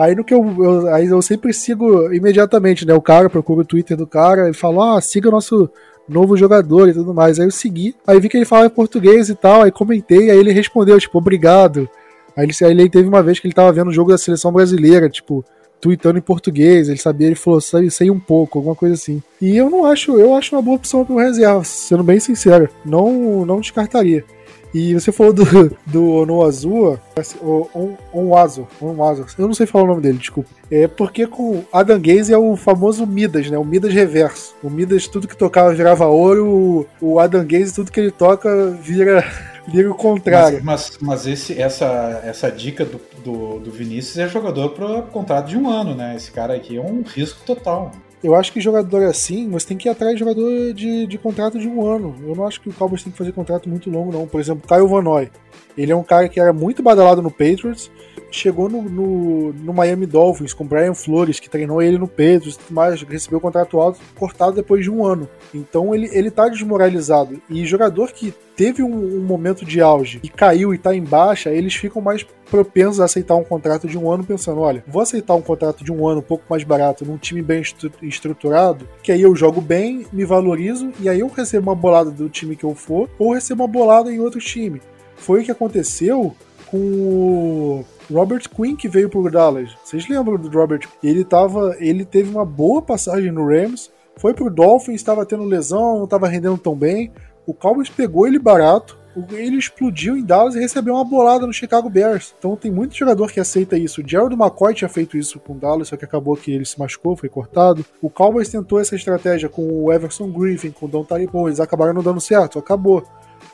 Aí no que eu, eu, aí eu sempre sigo imediatamente, né? O cara, procuro o Twitter do cara e falo, ah, siga o nosso novo jogador e tudo mais. Aí eu segui, aí vi que ele falava português e tal, aí comentei, aí ele respondeu, tipo, obrigado. Aí ele, aí ele teve uma vez que ele tava vendo o jogo da seleção brasileira, tipo, tweetando em português, ele sabia, ele falou, sei, sei um pouco, alguma coisa assim. E eu não acho, eu acho uma boa opção para o reserva, sendo bem sincero. Não, não descartaria. E você falou do, do No Azul, o Onwazo, Onwazo, eu não sei falar o nome dele, desculpa. É porque com Adam Gaze é o famoso Midas, né? O Midas reverso. O Midas, tudo que tocava virava ouro, o Adam Gaze, tudo que ele toca vira, vira o contrário. Mas, mas, mas esse, essa, essa dica do, do, do Vinícius é jogador para contrato de um ano, né? Esse cara aqui é um risco total. Eu acho que jogador assim, você tem que ir atrás de jogador de, de contrato de um ano. Eu não acho que o Cowboys tem que fazer contrato muito longo, não. Por exemplo, Caio Vanoy. Ele é um cara que era muito badalado no Patriots, chegou no, no, no, Miami Dolphins com Brian Flores, que treinou ele no tudo mais, recebeu o contrato alto cortado depois de um ano. Então ele, ele tá desmoralizado. E jogador que teve um, um, momento de auge e caiu e tá em baixa, eles ficam mais propensos a aceitar um contrato de um ano pensando, olha, vou aceitar um contrato de um ano um pouco mais barato num time bem estru estruturado, que aí eu jogo bem, me valorizo e aí eu recebo uma bolada do time que eu for ou recebo uma bolada em outro time. Foi o que aconteceu com o Robert Quinn que veio pro Dallas. Vocês lembram do Robert? Ele tava, ele teve uma boa passagem no Rams, foi pro Dolphins, estava tendo lesão, não estava rendendo tão bem, o Cowboys pegou ele barato, ele explodiu em Dallas e recebeu uma bolada no Chicago Bears. Então tem muito jogador que aceita isso. O Gerald McCoy tinha feito isso com Dallas, só que acabou que ele se machucou, foi cortado. O Cowboys tentou essa estratégia com o Everson Griffin, com o Don Taribo, eles acabaram não dando certo, acabou.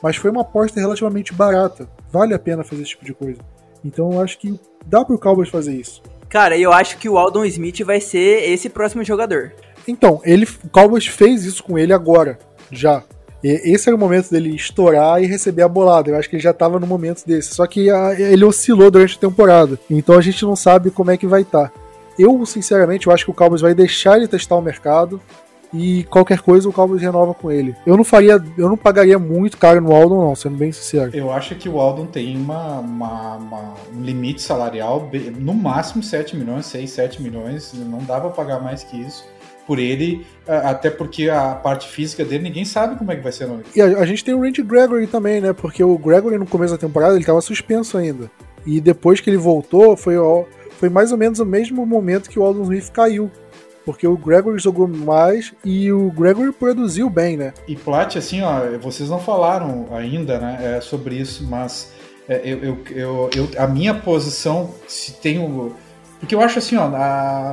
Mas foi uma aposta relativamente barata. Vale a pena fazer esse tipo de coisa. Então eu acho que dá pro Cowboys fazer isso. Cara, eu acho que o Aldon Smith vai ser esse próximo jogador. Então, ele, o Cowboys fez isso com ele agora, já. E esse era o momento dele estourar e receber a bolada. Eu acho que ele já estava no momento desse. Só que a, ele oscilou durante a temporada. Então a gente não sabe como é que vai estar. Tá. Eu, sinceramente, eu acho que o Cowboys vai deixar ele testar o mercado e qualquer coisa o Cowboys renova com ele. Eu não faria, eu não pagaria muito caro no Aldon, não, sendo bem sincero. Eu acho que o Aldon tem uma, uma, uma um limite salarial, no máximo 7 milhões, 6, 7 milhões, não dá pra pagar mais que isso por ele, até porque a parte física dele ninguém sabe como é que vai ser. Não. E a, a, gente tem o Randy Gregory também, né? Porque o Gregory no começo da temporada ele estava suspenso ainda. E depois que ele voltou, foi, foi mais ou menos o mesmo momento que o Aldon Smith caiu. Porque o Gregory jogou mais e o Gregory produziu bem, né? E Plat, assim, ó, vocês não falaram ainda né, é, sobre isso, mas é, eu, eu, eu, eu, a minha posição, se tem o porque eu acho assim, ó,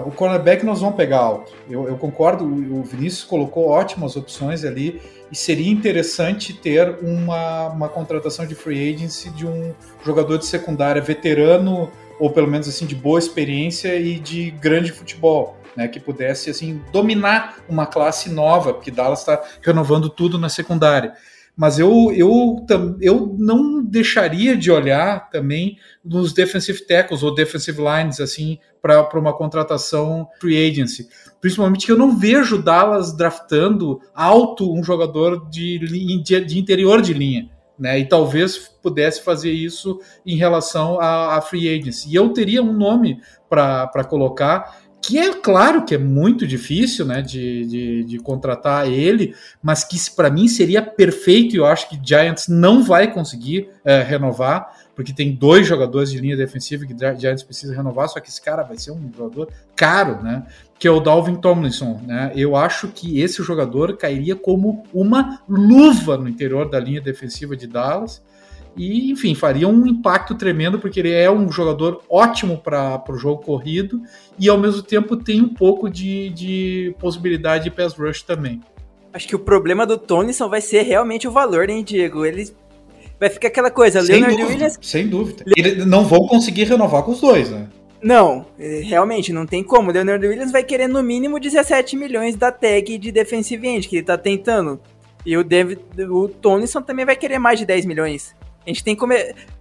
o cornerback nós vamos pegar alto. Eu, eu concordo, o, o Vinícius colocou ótimas opções ali e seria interessante ter uma, uma contratação de free agency de um jogador de secundária veterano ou pelo menos assim de boa experiência e de grande futebol. Né, que pudesse assim dominar uma classe nova, porque Dallas está renovando tudo na secundária mas eu, eu, eu não deixaria de olhar também nos defensive tackles ou defensive lines assim para uma contratação free agency. Principalmente que eu não vejo Dallas draftando alto um jogador de, de, interior de linha. Né, e talvez pudesse fazer isso em relação à free agency. E eu teria um nome para colocar que é claro que é muito difícil né, de, de, de contratar ele, mas que para mim seria perfeito e eu acho que Giants não vai conseguir é, renovar, porque tem dois jogadores de linha defensiva que Giants precisa renovar, só que esse cara vai ser um jogador caro, né? Que é o Dalvin Tomlinson, né? Eu acho que esse jogador cairia como uma luva no interior da linha defensiva de Dallas e, enfim, faria um impacto tremendo, porque ele é um jogador ótimo para o jogo corrido e, ao mesmo tempo, tem um pouco de, de possibilidade de pass rush também. Acho que o problema do Tonison vai ser realmente o valor, hein, Diego? Ele vai ficar aquela coisa, sem Leonard dúvida, Williams... Sem dúvida. Ele não vão conseguir renovar com os dois, né? Não, é, realmente, não tem como. Leonard Williams vai querer no mínimo 17 milhões da tag de defensive end, que ele tá tentando. E o, David, o Tonison também vai querer mais de 10 milhões. A gente tem que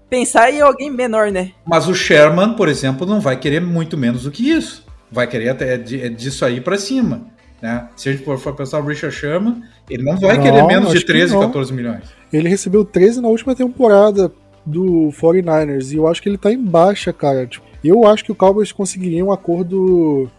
pensar em alguém menor, né? Mas o Sherman, por exemplo, não vai querer muito menos do que isso. Vai querer até é disso aí para cima. Né? Se a gente for pensar o Richard Sherman, ele não vai não, querer menos de 13, 14 milhões. Ele recebeu 13 na última temporada do 49ers. E eu acho que ele tá em baixa, cara. Tipo, eu acho que o Cowboys conseguiria um acordo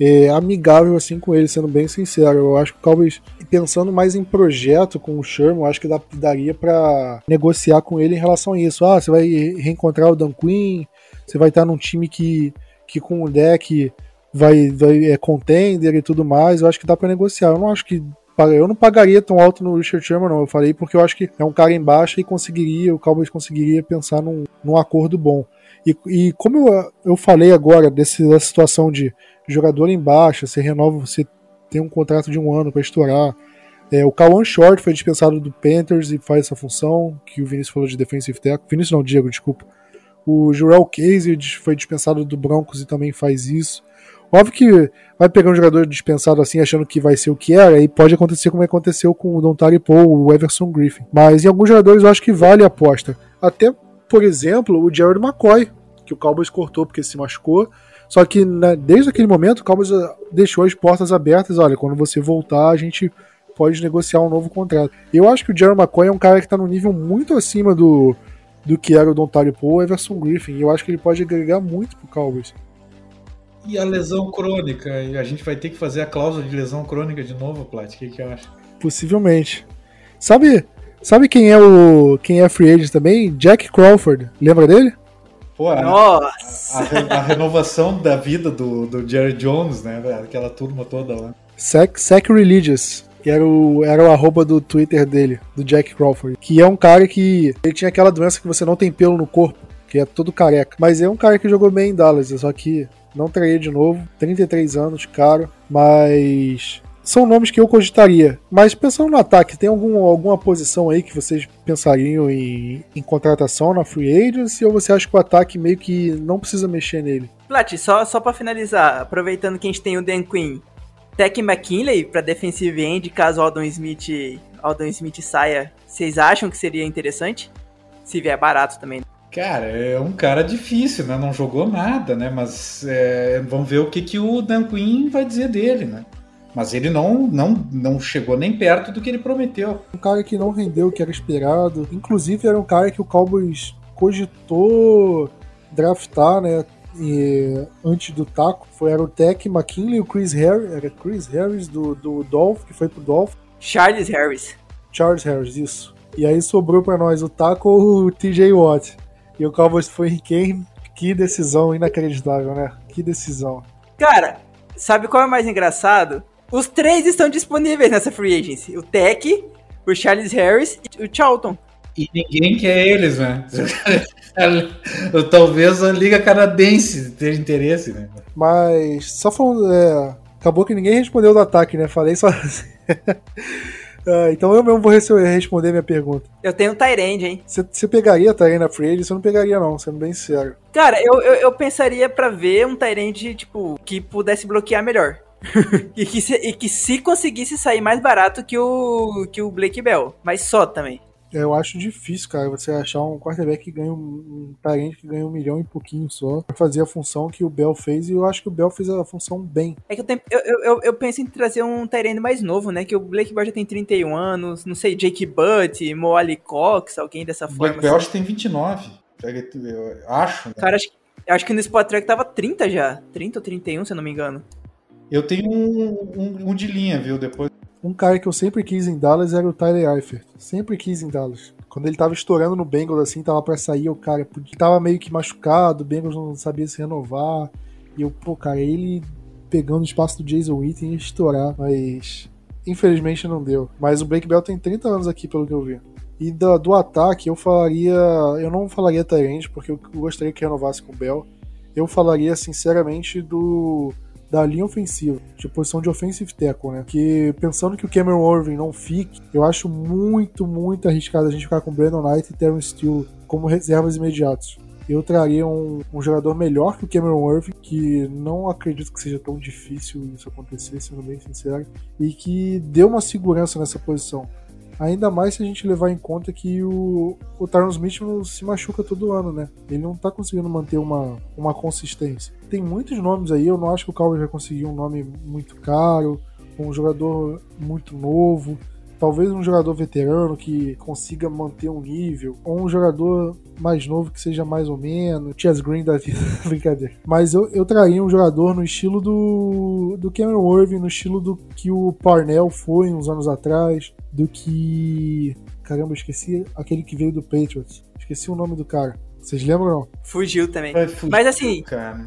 é, amigável assim com ele, sendo bem sincero. Eu acho que o Cowboys, pensando mais em projeto com o Sherman, eu acho que dá, daria para negociar com ele em relação a isso. Ah, você vai reencontrar o Dan Quinn, você vai estar num time que, que com o deck vai, vai é contender e tudo mais. Eu acho que dá para negociar. Eu não acho que eu não pagaria tão alto no Richard Sherman, não. Eu falei porque eu acho que é um cara embaixo e conseguiria, o Cowboys conseguiria pensar num, num acordo bom. E, e como eu, eu falei agora dessa situação de jogador embaixo, você renova, você tem um contrato de um ano para estourar. É, o Kawan Short foi dispensado do Panthers e faz essa função, que o Vinícius falou de defensive tackle. Vinícius não, Diego, desculpa. O Joel Casey foi dispensado do Broncos e também faz isso. Óbvio que vai pegar um jogador dispensado assim, achando que vai ser o que era, e pode acontecer como aconteceu com o Dontari Paul, o Everson Griffin. Mas em alguns jogadores eu acho que vale a aposta. Até, por exemplo, o Jared McCoy, que o Cowboys cortou porque se machucou. Só que né, desde aquele momento o Cowboys ah, deixou as portas abertas. Olha, quando você voltar, a gente pode negociar um novo contrato. Eu acho que o Jared McCoy é um cara que está no nível muito acima do, do que era o Dontari Paul, Everson Griffin. E eu acho que ele pode agregar muito pro Cowboys. E a lesão crônica? A gente vai ter que fazer a cláusula de lesão crônica de novo, Plat? O que, que acha? Possivelmente. Sabe, sabe quem é o quem é free agent também? Jack Crawford. Lembra dele? Pô, a, Nossa! A, a, renovação da vida do, do Jerry Jones, né? Aquela turma toda lá. Sac, Sac Religious. Que era o, era o arroba do Twitter dele, do Jack Crawford. Que é um cara que. Ele tinha aquela doença que você não tem pelo no corpo, que é todo careca. Mas é um cara que jogou bem em Dallas, só que não traria de novo. 33 anos, caro. Mas são nomes que eu cogitaria. Mas pensando no ataque, tem algum, alguma posição aí que vocês pensariam em, em contratação na Free Agency? Ou você acha que o ataque meio que não precisa mexer nele? Plat, só, só para finalizar, aproveitando que a gente tem o Dan Quinn, Tech McKinley para defensive end, caso Aldon Smith, Aldon Smith saia, vocês acham que seria interessante? Se vier barato também. Cara, é um cara difícil, né? Não jogou nada, né? Mas é, vamos ver o que, que o Dan Quinn vai dizer dele, né? Mas ele não, não, não chegou nem perto do que ele prometeu. Um cara que não rendeu o que era esperado. Inclusive, era um cara que o Cowboys cogitou draftar, né? E, antes do taco. Foi, era o Tech McKinley, o Chris Harris. Era Chris Harris do, do Dolph, que foi pro Dolph. Charles Harris. Charles Harris, isso. E aí sobrou para nós o taco ou o TJ Watt. E o Cowboys foi em quem? Que decisão inacreditável, né? Que decisão. Cara, sabe qual é o mais engraçado? Os três estão disponíveis nessa free agency. O Tech, o Charles Harris e o Charlton. E ninguém quer eles, né? Talvez a Liga Canadense tenha interesse, né? Mas, só falando. É, acabou que ninguém respondeu do ataque, né? Falei só. Ah, então eu mesmo vou responder minha pergunta. Eu tenho Tyrande, hein? Você pegaria Tyrande na Free Você não pegaria, não, sendo bem sério. Cara, eu, eu, eu pensaria para ver um Tyrande, tipo, que pudesse bloquear melhor. e, que se, e que se conseguisse sair mais barato que o, que o Blake Bell. Mas só também. Eu acho difícil, cara, você achar um quarterback que ganha um, um que ganha um milhão e pouquinho só pra fazer a função que o Bell fez, e eu acho que o Bell fez a função bem. É que eu, tenho, eu, eu, eu penso em trazer um Tyrande mais novo, né? Que o Blake Bell já tem 31 anos, não sei, Jake Butt, Moali Cox, alguém dessa forma. Blake Bell assim. tem 29, eu acho. Né? Cara, acho, acho que no Spot Track tava 30 já, 30 ou 31, se eu não me engano. Eu tenho um, um, um de linha, viu? Depois um cara que eu sempre quis em Dallas era o Tyler Eifert. Sempre quis em Dallas. Quando ele tava estourando no Bengals, assim, tava pra sair, o cara tava meio que machucado, o Bengals não sabia se renovar. E eu, pô, cara, ele pegando o espaço do Jason Witten ia estourar, mas infelizmente não deu. Mas o Blake Bell tem 30 anos aqui, pelo que eu vi. E do, do ataque, eu falaria. Eu não falaria Tyrande, porque eu gostaria que renovasse com o Bell. Eu falaria, sinceramente, do da linha ofensiva, de posição de offensive tackle, né? Que pensando que o Cameron Irving não fique, eu acho muito, muito arriscado a gente ficar com Brandon Knight e Terrence Steele como reservas imediatos. Eu traria um, um, jogador melhor que o Cameron Irving, que não acredito que seja tão difícil isso acontecer, sendo bem sincero, e que dê uma segurança nessa posição. Ainda mais se a gente levar em conta que o, o Tyron Smith se machuca todo ano, né? Ele não tá conseguindo manter uma, uma consistência. Tem muitos nomes aí, eu não acho que o Cowboys vai conseguir um nome muito caro, um jogador muito novo. talvez um jogador veterano que consiga manter um nível, ou um jogador mais novo que seja mais ou menos, Chess Green da vida, brincadeira. Mas eu, eu traria um jogador no estilo do, do Cameron Irving, no estilo do que o Parnell foi uns anos atrás, do que. Caramba, eu esqueci aquele que veio do Patriots. Esqueci o nome do cara. Vocês lembram não? Fugiu também. Mas assim, cara.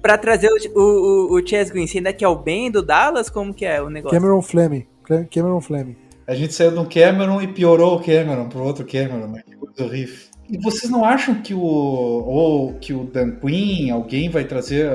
pra trazer o, o, o Chess Green, você ainda quer o bem do Dallas? Como que é o negócio? Cameron Fleming. Cameron Fleming. A gente saiu de um Cameron e piorou o Cameron pro outro Cameron, né? Que coisa horrível. E vocês não acham que o ou que o Dan Quinn, alguém vai trazer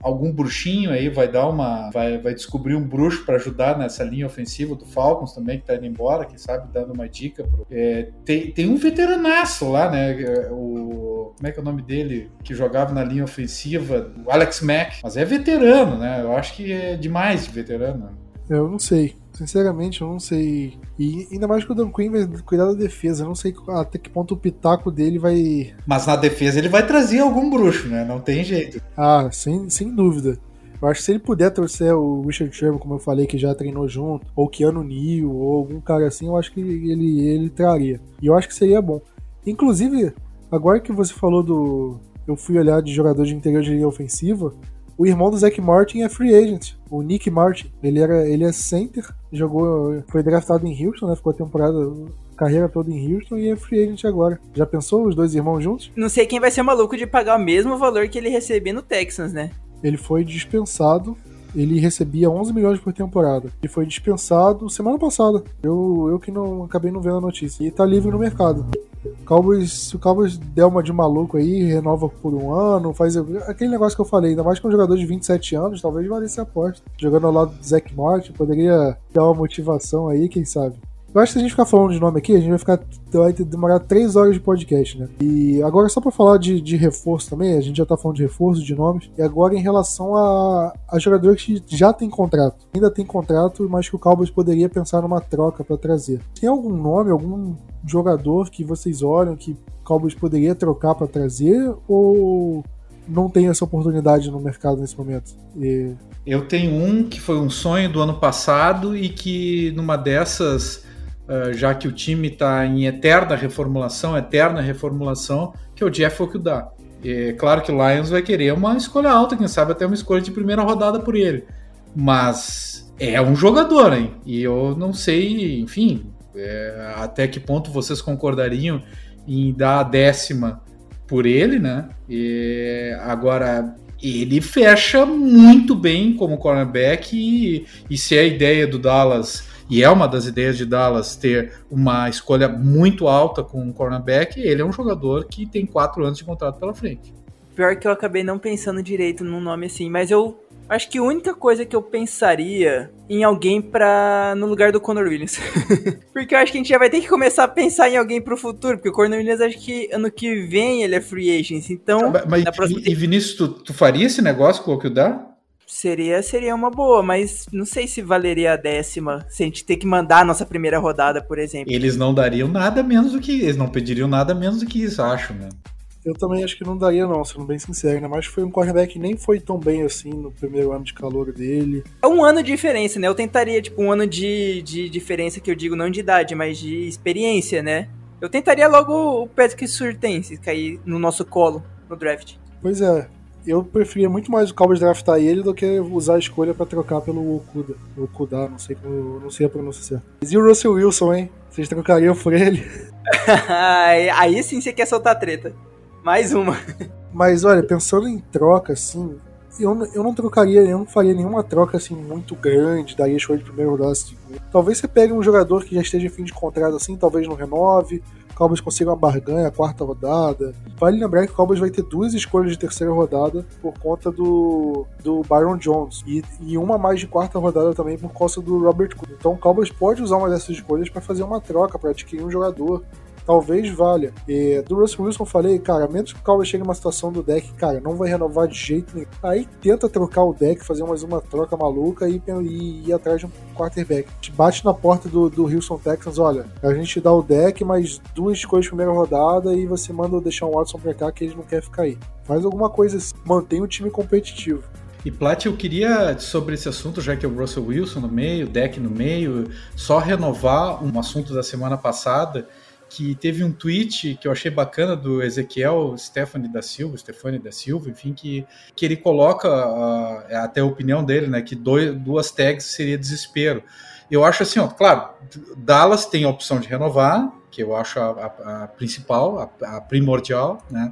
algum bruxinho aí, vai dar uma vai, vai descobrir um bruxo para ajudar nessa linha ofensiva do Falcons também que tá indo embora, quem sabe dando uma dica pro, é, tem, tem um veteranaço lá, né? O como é que é o nome dele que jogava na linha ofensiva, o Alex Mack, mas é veterano, né? Eu acho que é demais de veterano. Eu não sei. Sinceramente, eu não sei. E ainda mais que o Dan Quinn vai cuidar da defesa. Eu não sei até que ponto o pitaco dele vai. Mas na defesa ele vai trazer algum bruxo, né? Não tem jeito. Ah, sem, sem dúvida. Eu acho que se ele puder trouxer o Richard Sherman, como eu falei, que já treinou junto, ou Keanu Neal, ou algum cara assim, eu acho que ele, ele traria. E eu acho que seria bom. Inclusive, agora que você falou do. Eu fui olhar de jogador de interior de linha ofensiva o irmão do Zack Martin é free agent, o Nick Martin. Ele, era, ele é center, jogou, foi draftado em Houston, né? Ficou a temporada, carreira toda em Houston e é free agent agora. Já pensou os dois irmãos juntos? Não sei quem vai ser maluco de pagar o mesmo valor que ele recebia no Texans, né? Ele foi dispensado ele recebia 11 milhões por temporada. E foi dispensado semana passada. Eu, eu que não acabei não vendo a notícia. E tá livre no mercado. Cowboys, se o Cowboys der uma de maluco aí, renova por um ano, faz aquele negócio que eu falei, ainda mais com um jogador de 27 anos, talvez valesse a aposta. Jogando ao lado do Zac Martin, poderia dar uma motivação aí, quem sabe. Eu acho que se a gente ficar falando de nome aqui, a gente vai ficar vai demorar três horas de podcast, né? E agora só para falar de, de, reforço também, a gente já tá falando de reforço, de nomes, e agora em relação a, a jogadores que já tem contrato, ainda tem contrato, mas que o Cowboys poderia pensar numa troca para trazer. Tem algum nome, algum jogador que vocês olham que o Cowboys poderia trocar para trazer ou não tem essa oportunidade no mercado nesse momento? E... Eu tenho um que foi um sonho do ano passado e que numa dessas uh, já que o time está em eterna reformulação, eterna reformulação, que é o Jeff Okuda. É claro que o Lions vai querer uma escolha alta, quem sabe até uma escolha de primeira rodada por ele. Mas é um jogador, hein? E eu não sei, enfim, é, até que ponto vocês concordariam em dar a décima por ele, né? E agora ele fecha muito bem como cornerback e, e se a ideia do Dallas e é uma das ideias de Dallas ter uma escolha muito alta com um cornerback, ele é um jogador que tem quatro anos de contrato pela frente. Pior que eu acabei não pensando direito num nome assim, mas eu acho que a única coisa que eu pensaria em alguém para no lugar do Conor Williams. porque eu acho que a gente já vai ter que começar a pensar em alguém pro futuro, porque o Conor Williams acho que ano que vem ele é free agent, então... Mas, próxima... e, Vinícius, tu, tu faria esse negócio com o que dá? Seria, seria uma boa, mas não sei se valeria a décima, se a gente ter que mandar a nossa primeira rodada, por exemplo. Eles não dariam nada menos do que. Eles não pediriam nada menos do que isso, acho, né? Eu também acho que não daria, não, sendo bem sincero, né? Mas foi um cornerback que nem foi tão bem assim no primeiro ano de calor dele. É um ano de diferença, né? Eu tentaria, tipo, um ano de, de diferença que eu digo não de idade, mas de experiência, né? Eu tentaria logo o Patrick Surtense cair no nosso colo no draft. Pois é, eu preferia muito mais o Cowboys draftar ele do que usar a escolha para trocar pelo Okuda. Okuda, não sei como, não sei a pronúncia certa. E o Russell Wilson, hein? Vocês trocariam por ele? Aí sim você quer soltar treta. Mais uma. Mas olha, pensando em troca, assim, eu, eu não trocaria, eu não faria nenhuma troca assim muito grande, daria escolha de primeiro rodada. Assim. Talvez você pegue um jogador que já esteja em fim de contrato assim, talvez não renove, Cowboys consiga uma barganha, a quarta rodada. Vale lembrar que o Cowboys vai ter duas escolhas de terceira rodada por conta do, do Byron Jones e, e uma mais de quarta rodada também por causa do Robert Cook. Então o Cowboys pode usar uma dessas escolhas para fazer uma troca, para adquirir um jogador talvez valha. E do Russell Wilson eu falei, cara, menos que o Cowboys chegue numa situação do deck, cara, não vai renovar de jeito nenhum. Aí tenta trocar o deck, fazer mais uma troca maluca e, e ir atrás de um quarterback. Gente bate na porta do, do Houston Texans, olha, a gente dá o deck, mas duas de primeira rodada e você manda deixar o Watson pra cá que ele não quer ficar aí. Faz alguma coisa assim, mantém o time competitivo. E Plat, eu queria, sobre esse assunto, já que é o Russell Wilson no meio, deck no meio, só renovar um assunto da semana passada, que teve um tweet que eu achei bacana do Ezequiel Stephanie da Silva, Stefani da Silva, enfim, que, que ele coloca, uh, até a opinião dele, né, que dois, duas tags seria desespero. Eu acho assim, ó, claro, Dallas tem a opção de renovar, que eu acho a, a, a principal, a, a, primordial, né?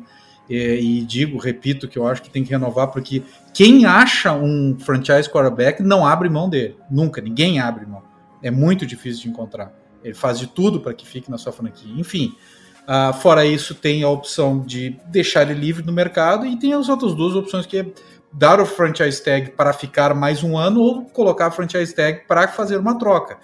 E, e, digo, repito, que eu acho que tem que renovar, porque quem acha um franchise quarterback não abre mão dele. Nunca, ninguém abre mão. É muito difícil de encontrar. Ele faz de tudo para que fique na sua franquia. Enfim, uh, fora isso, tem a opção de deixar ele livre no mercado e tem as outras duas opções que é dar o franchise tag para ficar mais um ano ou colocar a franchise tag para fazer uma troca.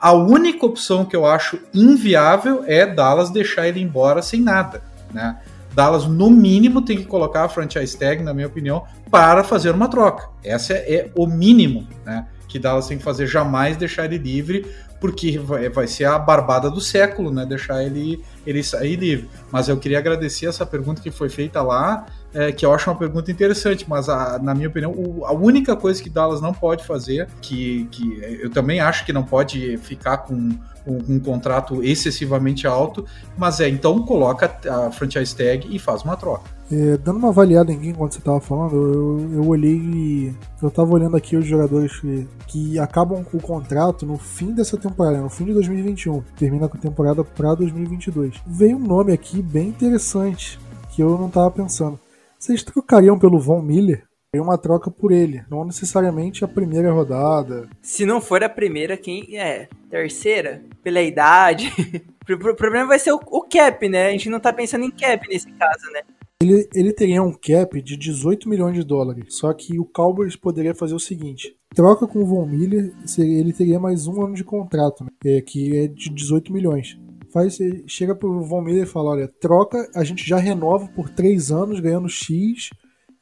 A única opção que eu acho inviável é Dallas deixar ele embora sem nada, né? Dallas, no mínimo, tem que colocar a franchise tag, na minha opinião, para fazer uma troca. Essa é, é o mínimo né, que Dallas tem que fazer, jamais deixar ele livre, porque vai, vai ser a barbada do século, né? Deixar ele, ele sair livre. Mas eu queria agradecer essa pergunta que foi feita lá é, que eu acho uma pergunta interessante, mas a, na minha opinião, o, a única coisa que Dallas não pode fazer, que, que eu também acho que não pode ficar com um, um, contrato excessivamente alto, mas é então coloca a franchise tag e faz uma troca. É, dando uma avaliada em enquanto você estava falando, eu, eu olhei e eu estava olhando aqui os jogadores que, que acabam com o contrato no fim dessa temporada, no fim de 2021, termina com a temporada para 2022. Veio um nome aqui bem interessante que eu não estava pensando. Vocês trocariam pelo Von Miller? uma troca por ele, não necessariamente a primeira rodada. Se não for a primeira, quem é? Terceira? Pela idade? o problema vai ser o, o, cap, né? A gente não tá pensando em cap nesse caso, né? Ele, ele teria um cap de 18 milhões de dólares, só que o Cowboys poderia fazer o seguinte: troca com o Von Miller, ele teria mais um ano de contrato, né? é, que é de 18 milhões faz, chega pro Von Miller e fala, olha, troca, a gente já renova por três anos ganhando X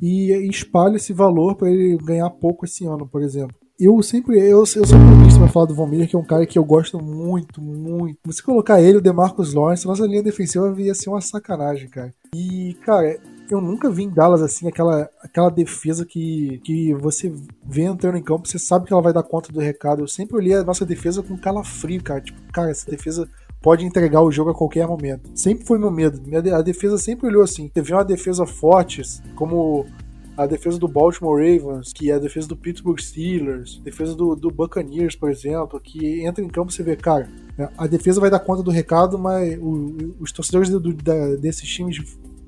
e espalha esse valor para ele ganhar pouco esse ano, por exemplo. Eu sempre, eu, eu sou propício pra falar do Von Miller, que é um cara que eu gosto muito, muito. Se colocar ele, o DeMarcus Lawrence, nossa linha defensiva ia ser uma sacanagem, cara. E, cara, eu nunca vi em Dallas assim aquela, aquela defesa que, que você vê entrando em campo, você sabe que ela vai dar conta do recado. Eu sempre olhei a nossa defesa com calafrio, cara. Tipo, cara, essa defesa pode entregar o jogo a qualquer momento. Sempre foi meu medo. A defesa sempre olhou assim. Teve uma defesa forte, como a defesa do Baltimore Ravens, que é a defesa do Pittsburgh Steelers, defesa do, do Buccaneers, por exemplo, que entra em campo e você vê, cara, a defesa vai dar conta do recado, mas o, os torcedores do, da, desses times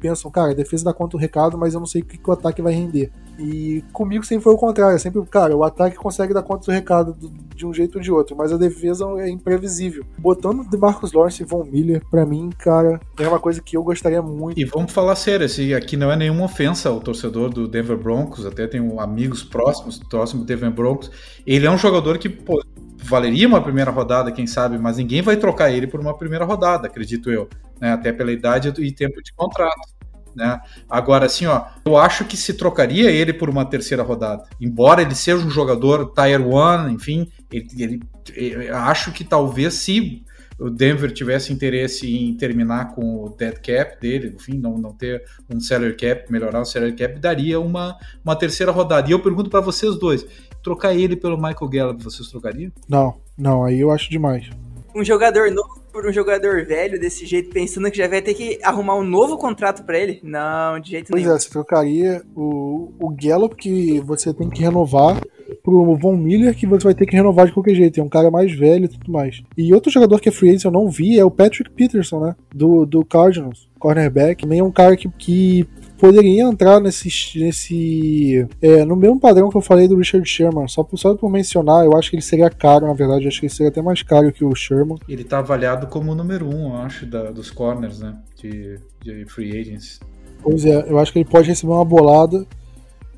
pensam, cara, a defesa dá conta do recado, mas eu não sei o que, que o ataque vai render. E comigo sempre foi o contrário, sempre, cara, o ataque consegue dar conta do recado de um jeito ou de outro, mas a defesa é imprevisível. Botando de Marcos Lawrence e Von Miller, para mim, cara, é uma coisa que eu gostaria muito. E vamos falar sério, assim, aqui não é nenhuma ofensa ao torcedor do Denver Broncos, até tenho amigos próximos, próximo do Denver Broncos. Ele é um jogador que, pô, valeria uma primeira rodada, quem sabe, mas ninguém vai trocar ele por uma primeira rodada, acredito eu, né? até pela idade e tempo de contrato. Né? Agora, assim, ó, eu acho que se trocaria ele por uma terceira rodada. Embora ele seja um jogador Tier 1, enfim, ele, ele, ele, acho que talvez se o Denver tivesse interesse em terminar com o dead cap dele, enfim, não, não ter um salary cap, melhorar o salary cap, daria uma, uma terceira rodada. E eu pergunto para vocês dois, trocar ele pelo Michael Gallup, vocês trocariam? Não, não, aí eu acho demais. Um jogador novo por um jogador velho desse jeito, pensando que já vai ter que arrumar um novo contrato para ele? Não, de jeito pois nenhum. Pois é, você trocaria o, o Gallup, que você tem que renovar, pro Von Miller, que você vai ter que renovar de qualquer jeito. É um cara mais velho e tudo mais. E outro jogador que é free agent eu não vi é o Patrick Peterson, né? Do, do Cardinals, cornerback. Também é um cara que, que poderia entrar nesse, nesse é, no mesmo padrão que eu falei do Richard Sherman. Só por, só por mencionar, eu acho que ele seria caro, na verdade. Eu acho que ele seria até mais caro que o Sherman. Ele está avaliado como o número um, eu acho, da, dos corners, né? De, de free agents. Pois é, eu acho que ele pode receber uma bolada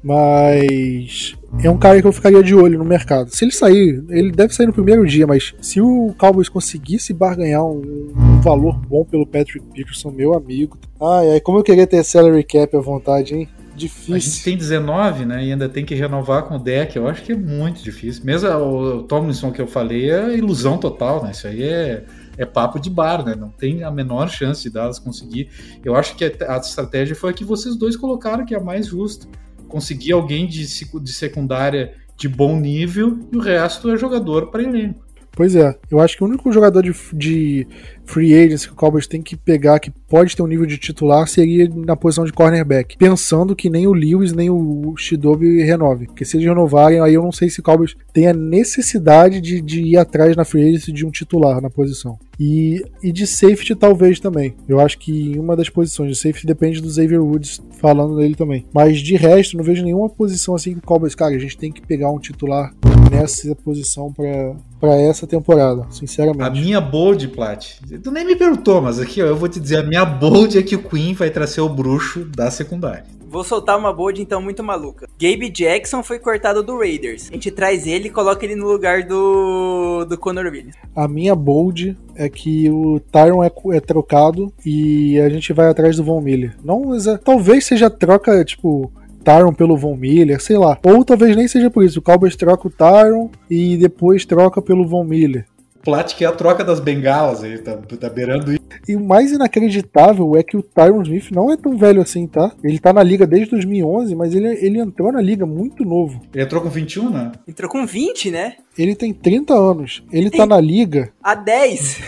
mas é um cara que eu ficaria de olho no mercado. Se ele sair, ele deve sair no primeiro dia, mas se o Cowboys conseguisse barganhar um, um valor bom pelo Patrick Peterson, meu amigo. Ai, ai, como eu queria ter salary cap à vontade, hein? Difícil. A gente tem 19, né? E ainda tem que renovar com o deck. Eu acho que é muito difícil. Mesmo o Tomlinson que eu falei é ilusão total, né? Isso aí é, é papo de bar, né? Não tem a menor chance de Dallas conseguir. Eu acho que a estratégia foi a que vocês dois colocaram, que é a mais justa conseguir alguém de, de secundária de bom nível e o resto é jogador para elenco. Pois é, eu acho que o único jogador de, de free agents que o Cowboys tem que pegar que pode ter um nível de titular seria na posição de cornerback, pensando que nem o Lewis nem o Shidobi renove. Porque se eles renovarem, aí eu não sei se o Cowboys tem a necessidade de, de ir atrás na free agency de um titular na posição. E, e de safety talvez também. Eu acho que em uma das posições de safety depende do Xavier Woods falando dele também. Mas de resto, não vejo nenhuma posição assim que o Cowboys, cara, a gente tem que pegar um titular nessa posição para para essa temporada, sinceramente. A minha bold, Plat, tu nem me perguntou, mas aqui ó, eu vou te dizer, a minha bold é que o Queen vai trazer o bruxo da secundária. Vou soltar uma bold então muito maluca. Gabe Jackson foi cortado do Raiders. A gente traz ele e coloca ele no lugar do, do Conor Williams. A minha bold é que o Tyron é, é trocado e a gente vai atrás do Von Miller. Não, talvez seja troca, tipo, Tyron pelo Von Miller, sei lá. Ou talvez nem seja por isso. O Cowboys troca o Tyron e depois troca pelo Von Miller. Plat que é a troca das bengalas aí, tá, tá beirando isso. E o mais inacreditável é que o Tyron Smith não é tão velho assim, tá? Ele tá na liga desde 2011, mas ele, ele entrou na liga muito novo. Ele entrou com 21, né? Entrou com 20, né? Ele tem 30 anos. Ele tem... tá na liga. Há 10.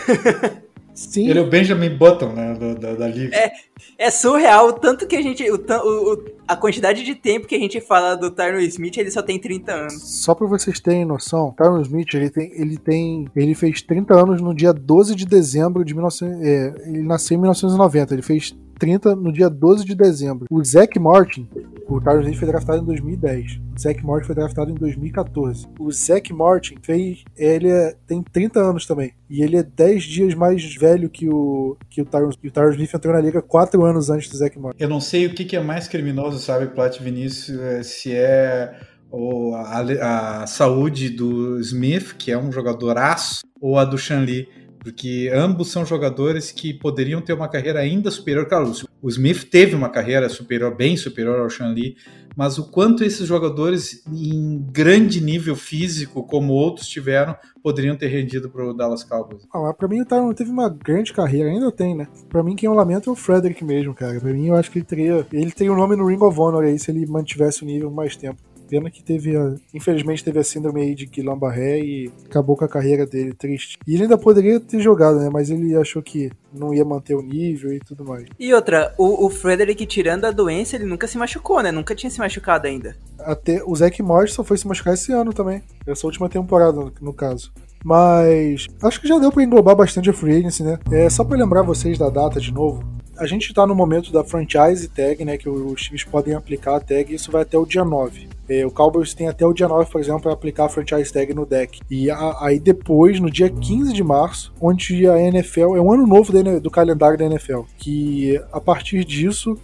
Sim. Ele é o Benjamin Button, né, da, da, da liga. É, é surreal o tanto que a gente. O, o, a quantidade de tempo que a gente fala do Tyron Smith, ele só tem 30 anos. Só pra vocês terem noção, Tyron Smith, ele tem. Ele tem. Ele fez 30 anos no dia 12 de dezembro de 19. É, ele nasceu em 1990. Ele fez 30 no dia 12 de dezembro. O Zach Martin, o Tyron Smith foi draftado em 2010. O Zach Martin foi draftado em 2014. O Zach Martin fez, ele é, tem 30 anos também. E ele é 10 dias mais velho que o que o Tyron, o Tyron Smith entrou na liga 4 anos antes do Zach Martin. Eu não sei o que, é mais criminoso, sabe, Plat Vinícius, é, se é ou a, a, saúde do Smith, que é um jogador aço, ou a do Shanli porque ambos são jogadores que poderiam ter uma carreira ainda superior. Claro, o Smith teve uma carreira superior, bem superior ao Sean Lee, mas o quanto esses jogadores em grande nível físico, como outros tiveram, poderiam ter rendido para o Dallas Cowboys? Ah, para mim o Tyron teve uma grande carreira, ainda tem, né? Para mim quem eu lamento é o Frederick mesmo, cara. Para mim eu acho que ele teria, ele teria um nome no Ring of Honor aí se ele mantivesse o nível mais tempo. Pena que teve a, infelizmente teve a síndrome aí de Guillain-Barré e acabou com a carreira dele, triste. E ele ainda poderia ter jogado, né? Mas ele achou que não ia manter o nível e tudo mais. E outra, o, o Frederick tirando a doença, ele nunca se machucou, né? Nunca tinha se machucado ainda. Até o Zack Morris só foi se machucar esse ano também. Essa última temporada, no, no caso. Mas acho que já deu para englobar bastante a free agency, né? É só para lembrar vocês da data de novo a gente está no momento da franchise tag, né, que os times podem aplicar a tag, e isso vai até o dia 9. É, o Cowboys tem até o dia 9, por exemplo, para aplicar a franchise tag no deck. E a, aí depois, no dia 15 de março, onde a NFL, é um ano novo do, do calendário da NFL, que a partir disso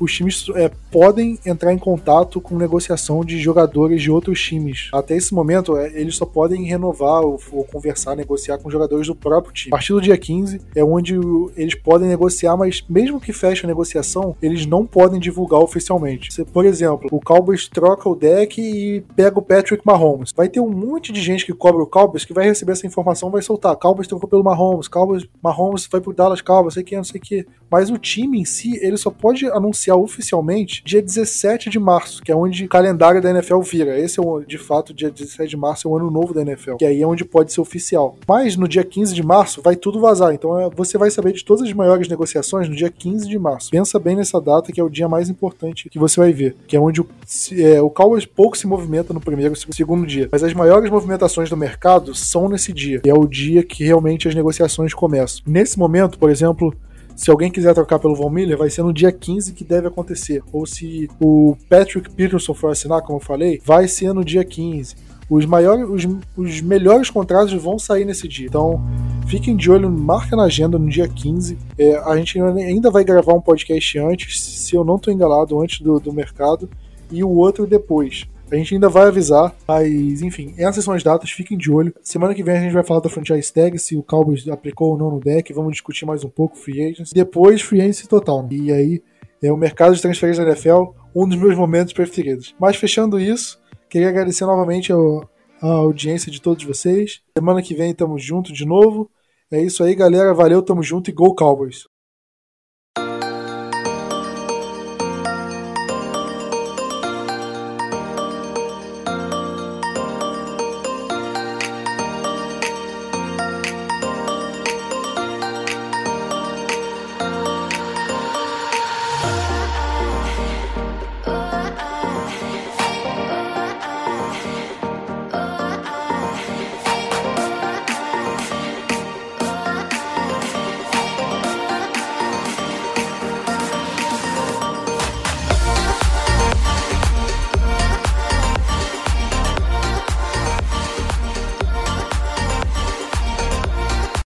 os times é, podem entrar em contato com negociação de jogadores de outros times. Até esse momento, é, eles só podem renovar ou, ou, conversar, negociar com jogadores do próprio time. A partir do dia 15 é onde eles podem negociar, mas mesmo que feche a negociação, eles não podem divulgar oficialmente. Se, por exemplo, o Cowboys troca o deck e pega o Patrick Mahomes. Vai ter um monte de gente que cobra o Cowboys que vai receber essa informação vai soltar. Cowboys trocou pelo Mahomes, Cowboys, Mahomes foi pro Dallas Cowboys, sei que, não sei que. Mas o time em si, ele só pode anunciar anunciar oficialmente dia 17 de março, que é onde o calendário da NFL vira. Esse é, o, de fato, dia 17 de março é o ano novo da NFL, que aí é onde pode ser oficial. Mas no dia 15 de março vai tudo vazar, então é, você vai saber de todas as maiores negociações no dia 15 de março. Pensa bem nessa data, que é o dia mais importante que você vai ver, que é onde o, é, o Cowboys pouco se movimenta no primeiro e segundo dia, mas as maiores movimentações do mercado são nesse dia, e é o dia que realmente as negociações começam. Nesse momento, por exemplo, se alguém quiser trocar pelo Von Miller, vai ser no dia 15 que deve acontecer. Ou se o Patrick Peterson for assinar, como eu falei, vai ser no dia 15. Os maiores, os, os melhores contratos vão sair nesse dia. Então, fiquem de olho, marca na agenda no dia 15. É, a gente ainda vai gravar um podcast antes, se eu não estou enganado, antes do, do mercado, e o outro depois. A gente ainda vai avisar, mas enfim, essas são as datas, fiquem de olho. Semana que vem a gente vai falar da franchise tag, se o Cowboys aplicou ou não no deck, vamos discutir mais um pouco free agency. Depois, free agency total. Né? E aí, é o mercado de transferência da NFL, um dos meus momentos preferidos. Mas fechando isso, queria agradecer novamente a audiência de todos vocês. Semana que vem estamos juntos de novo. É isso aí, galera. Valeu, tamo junto e Go Cowboys!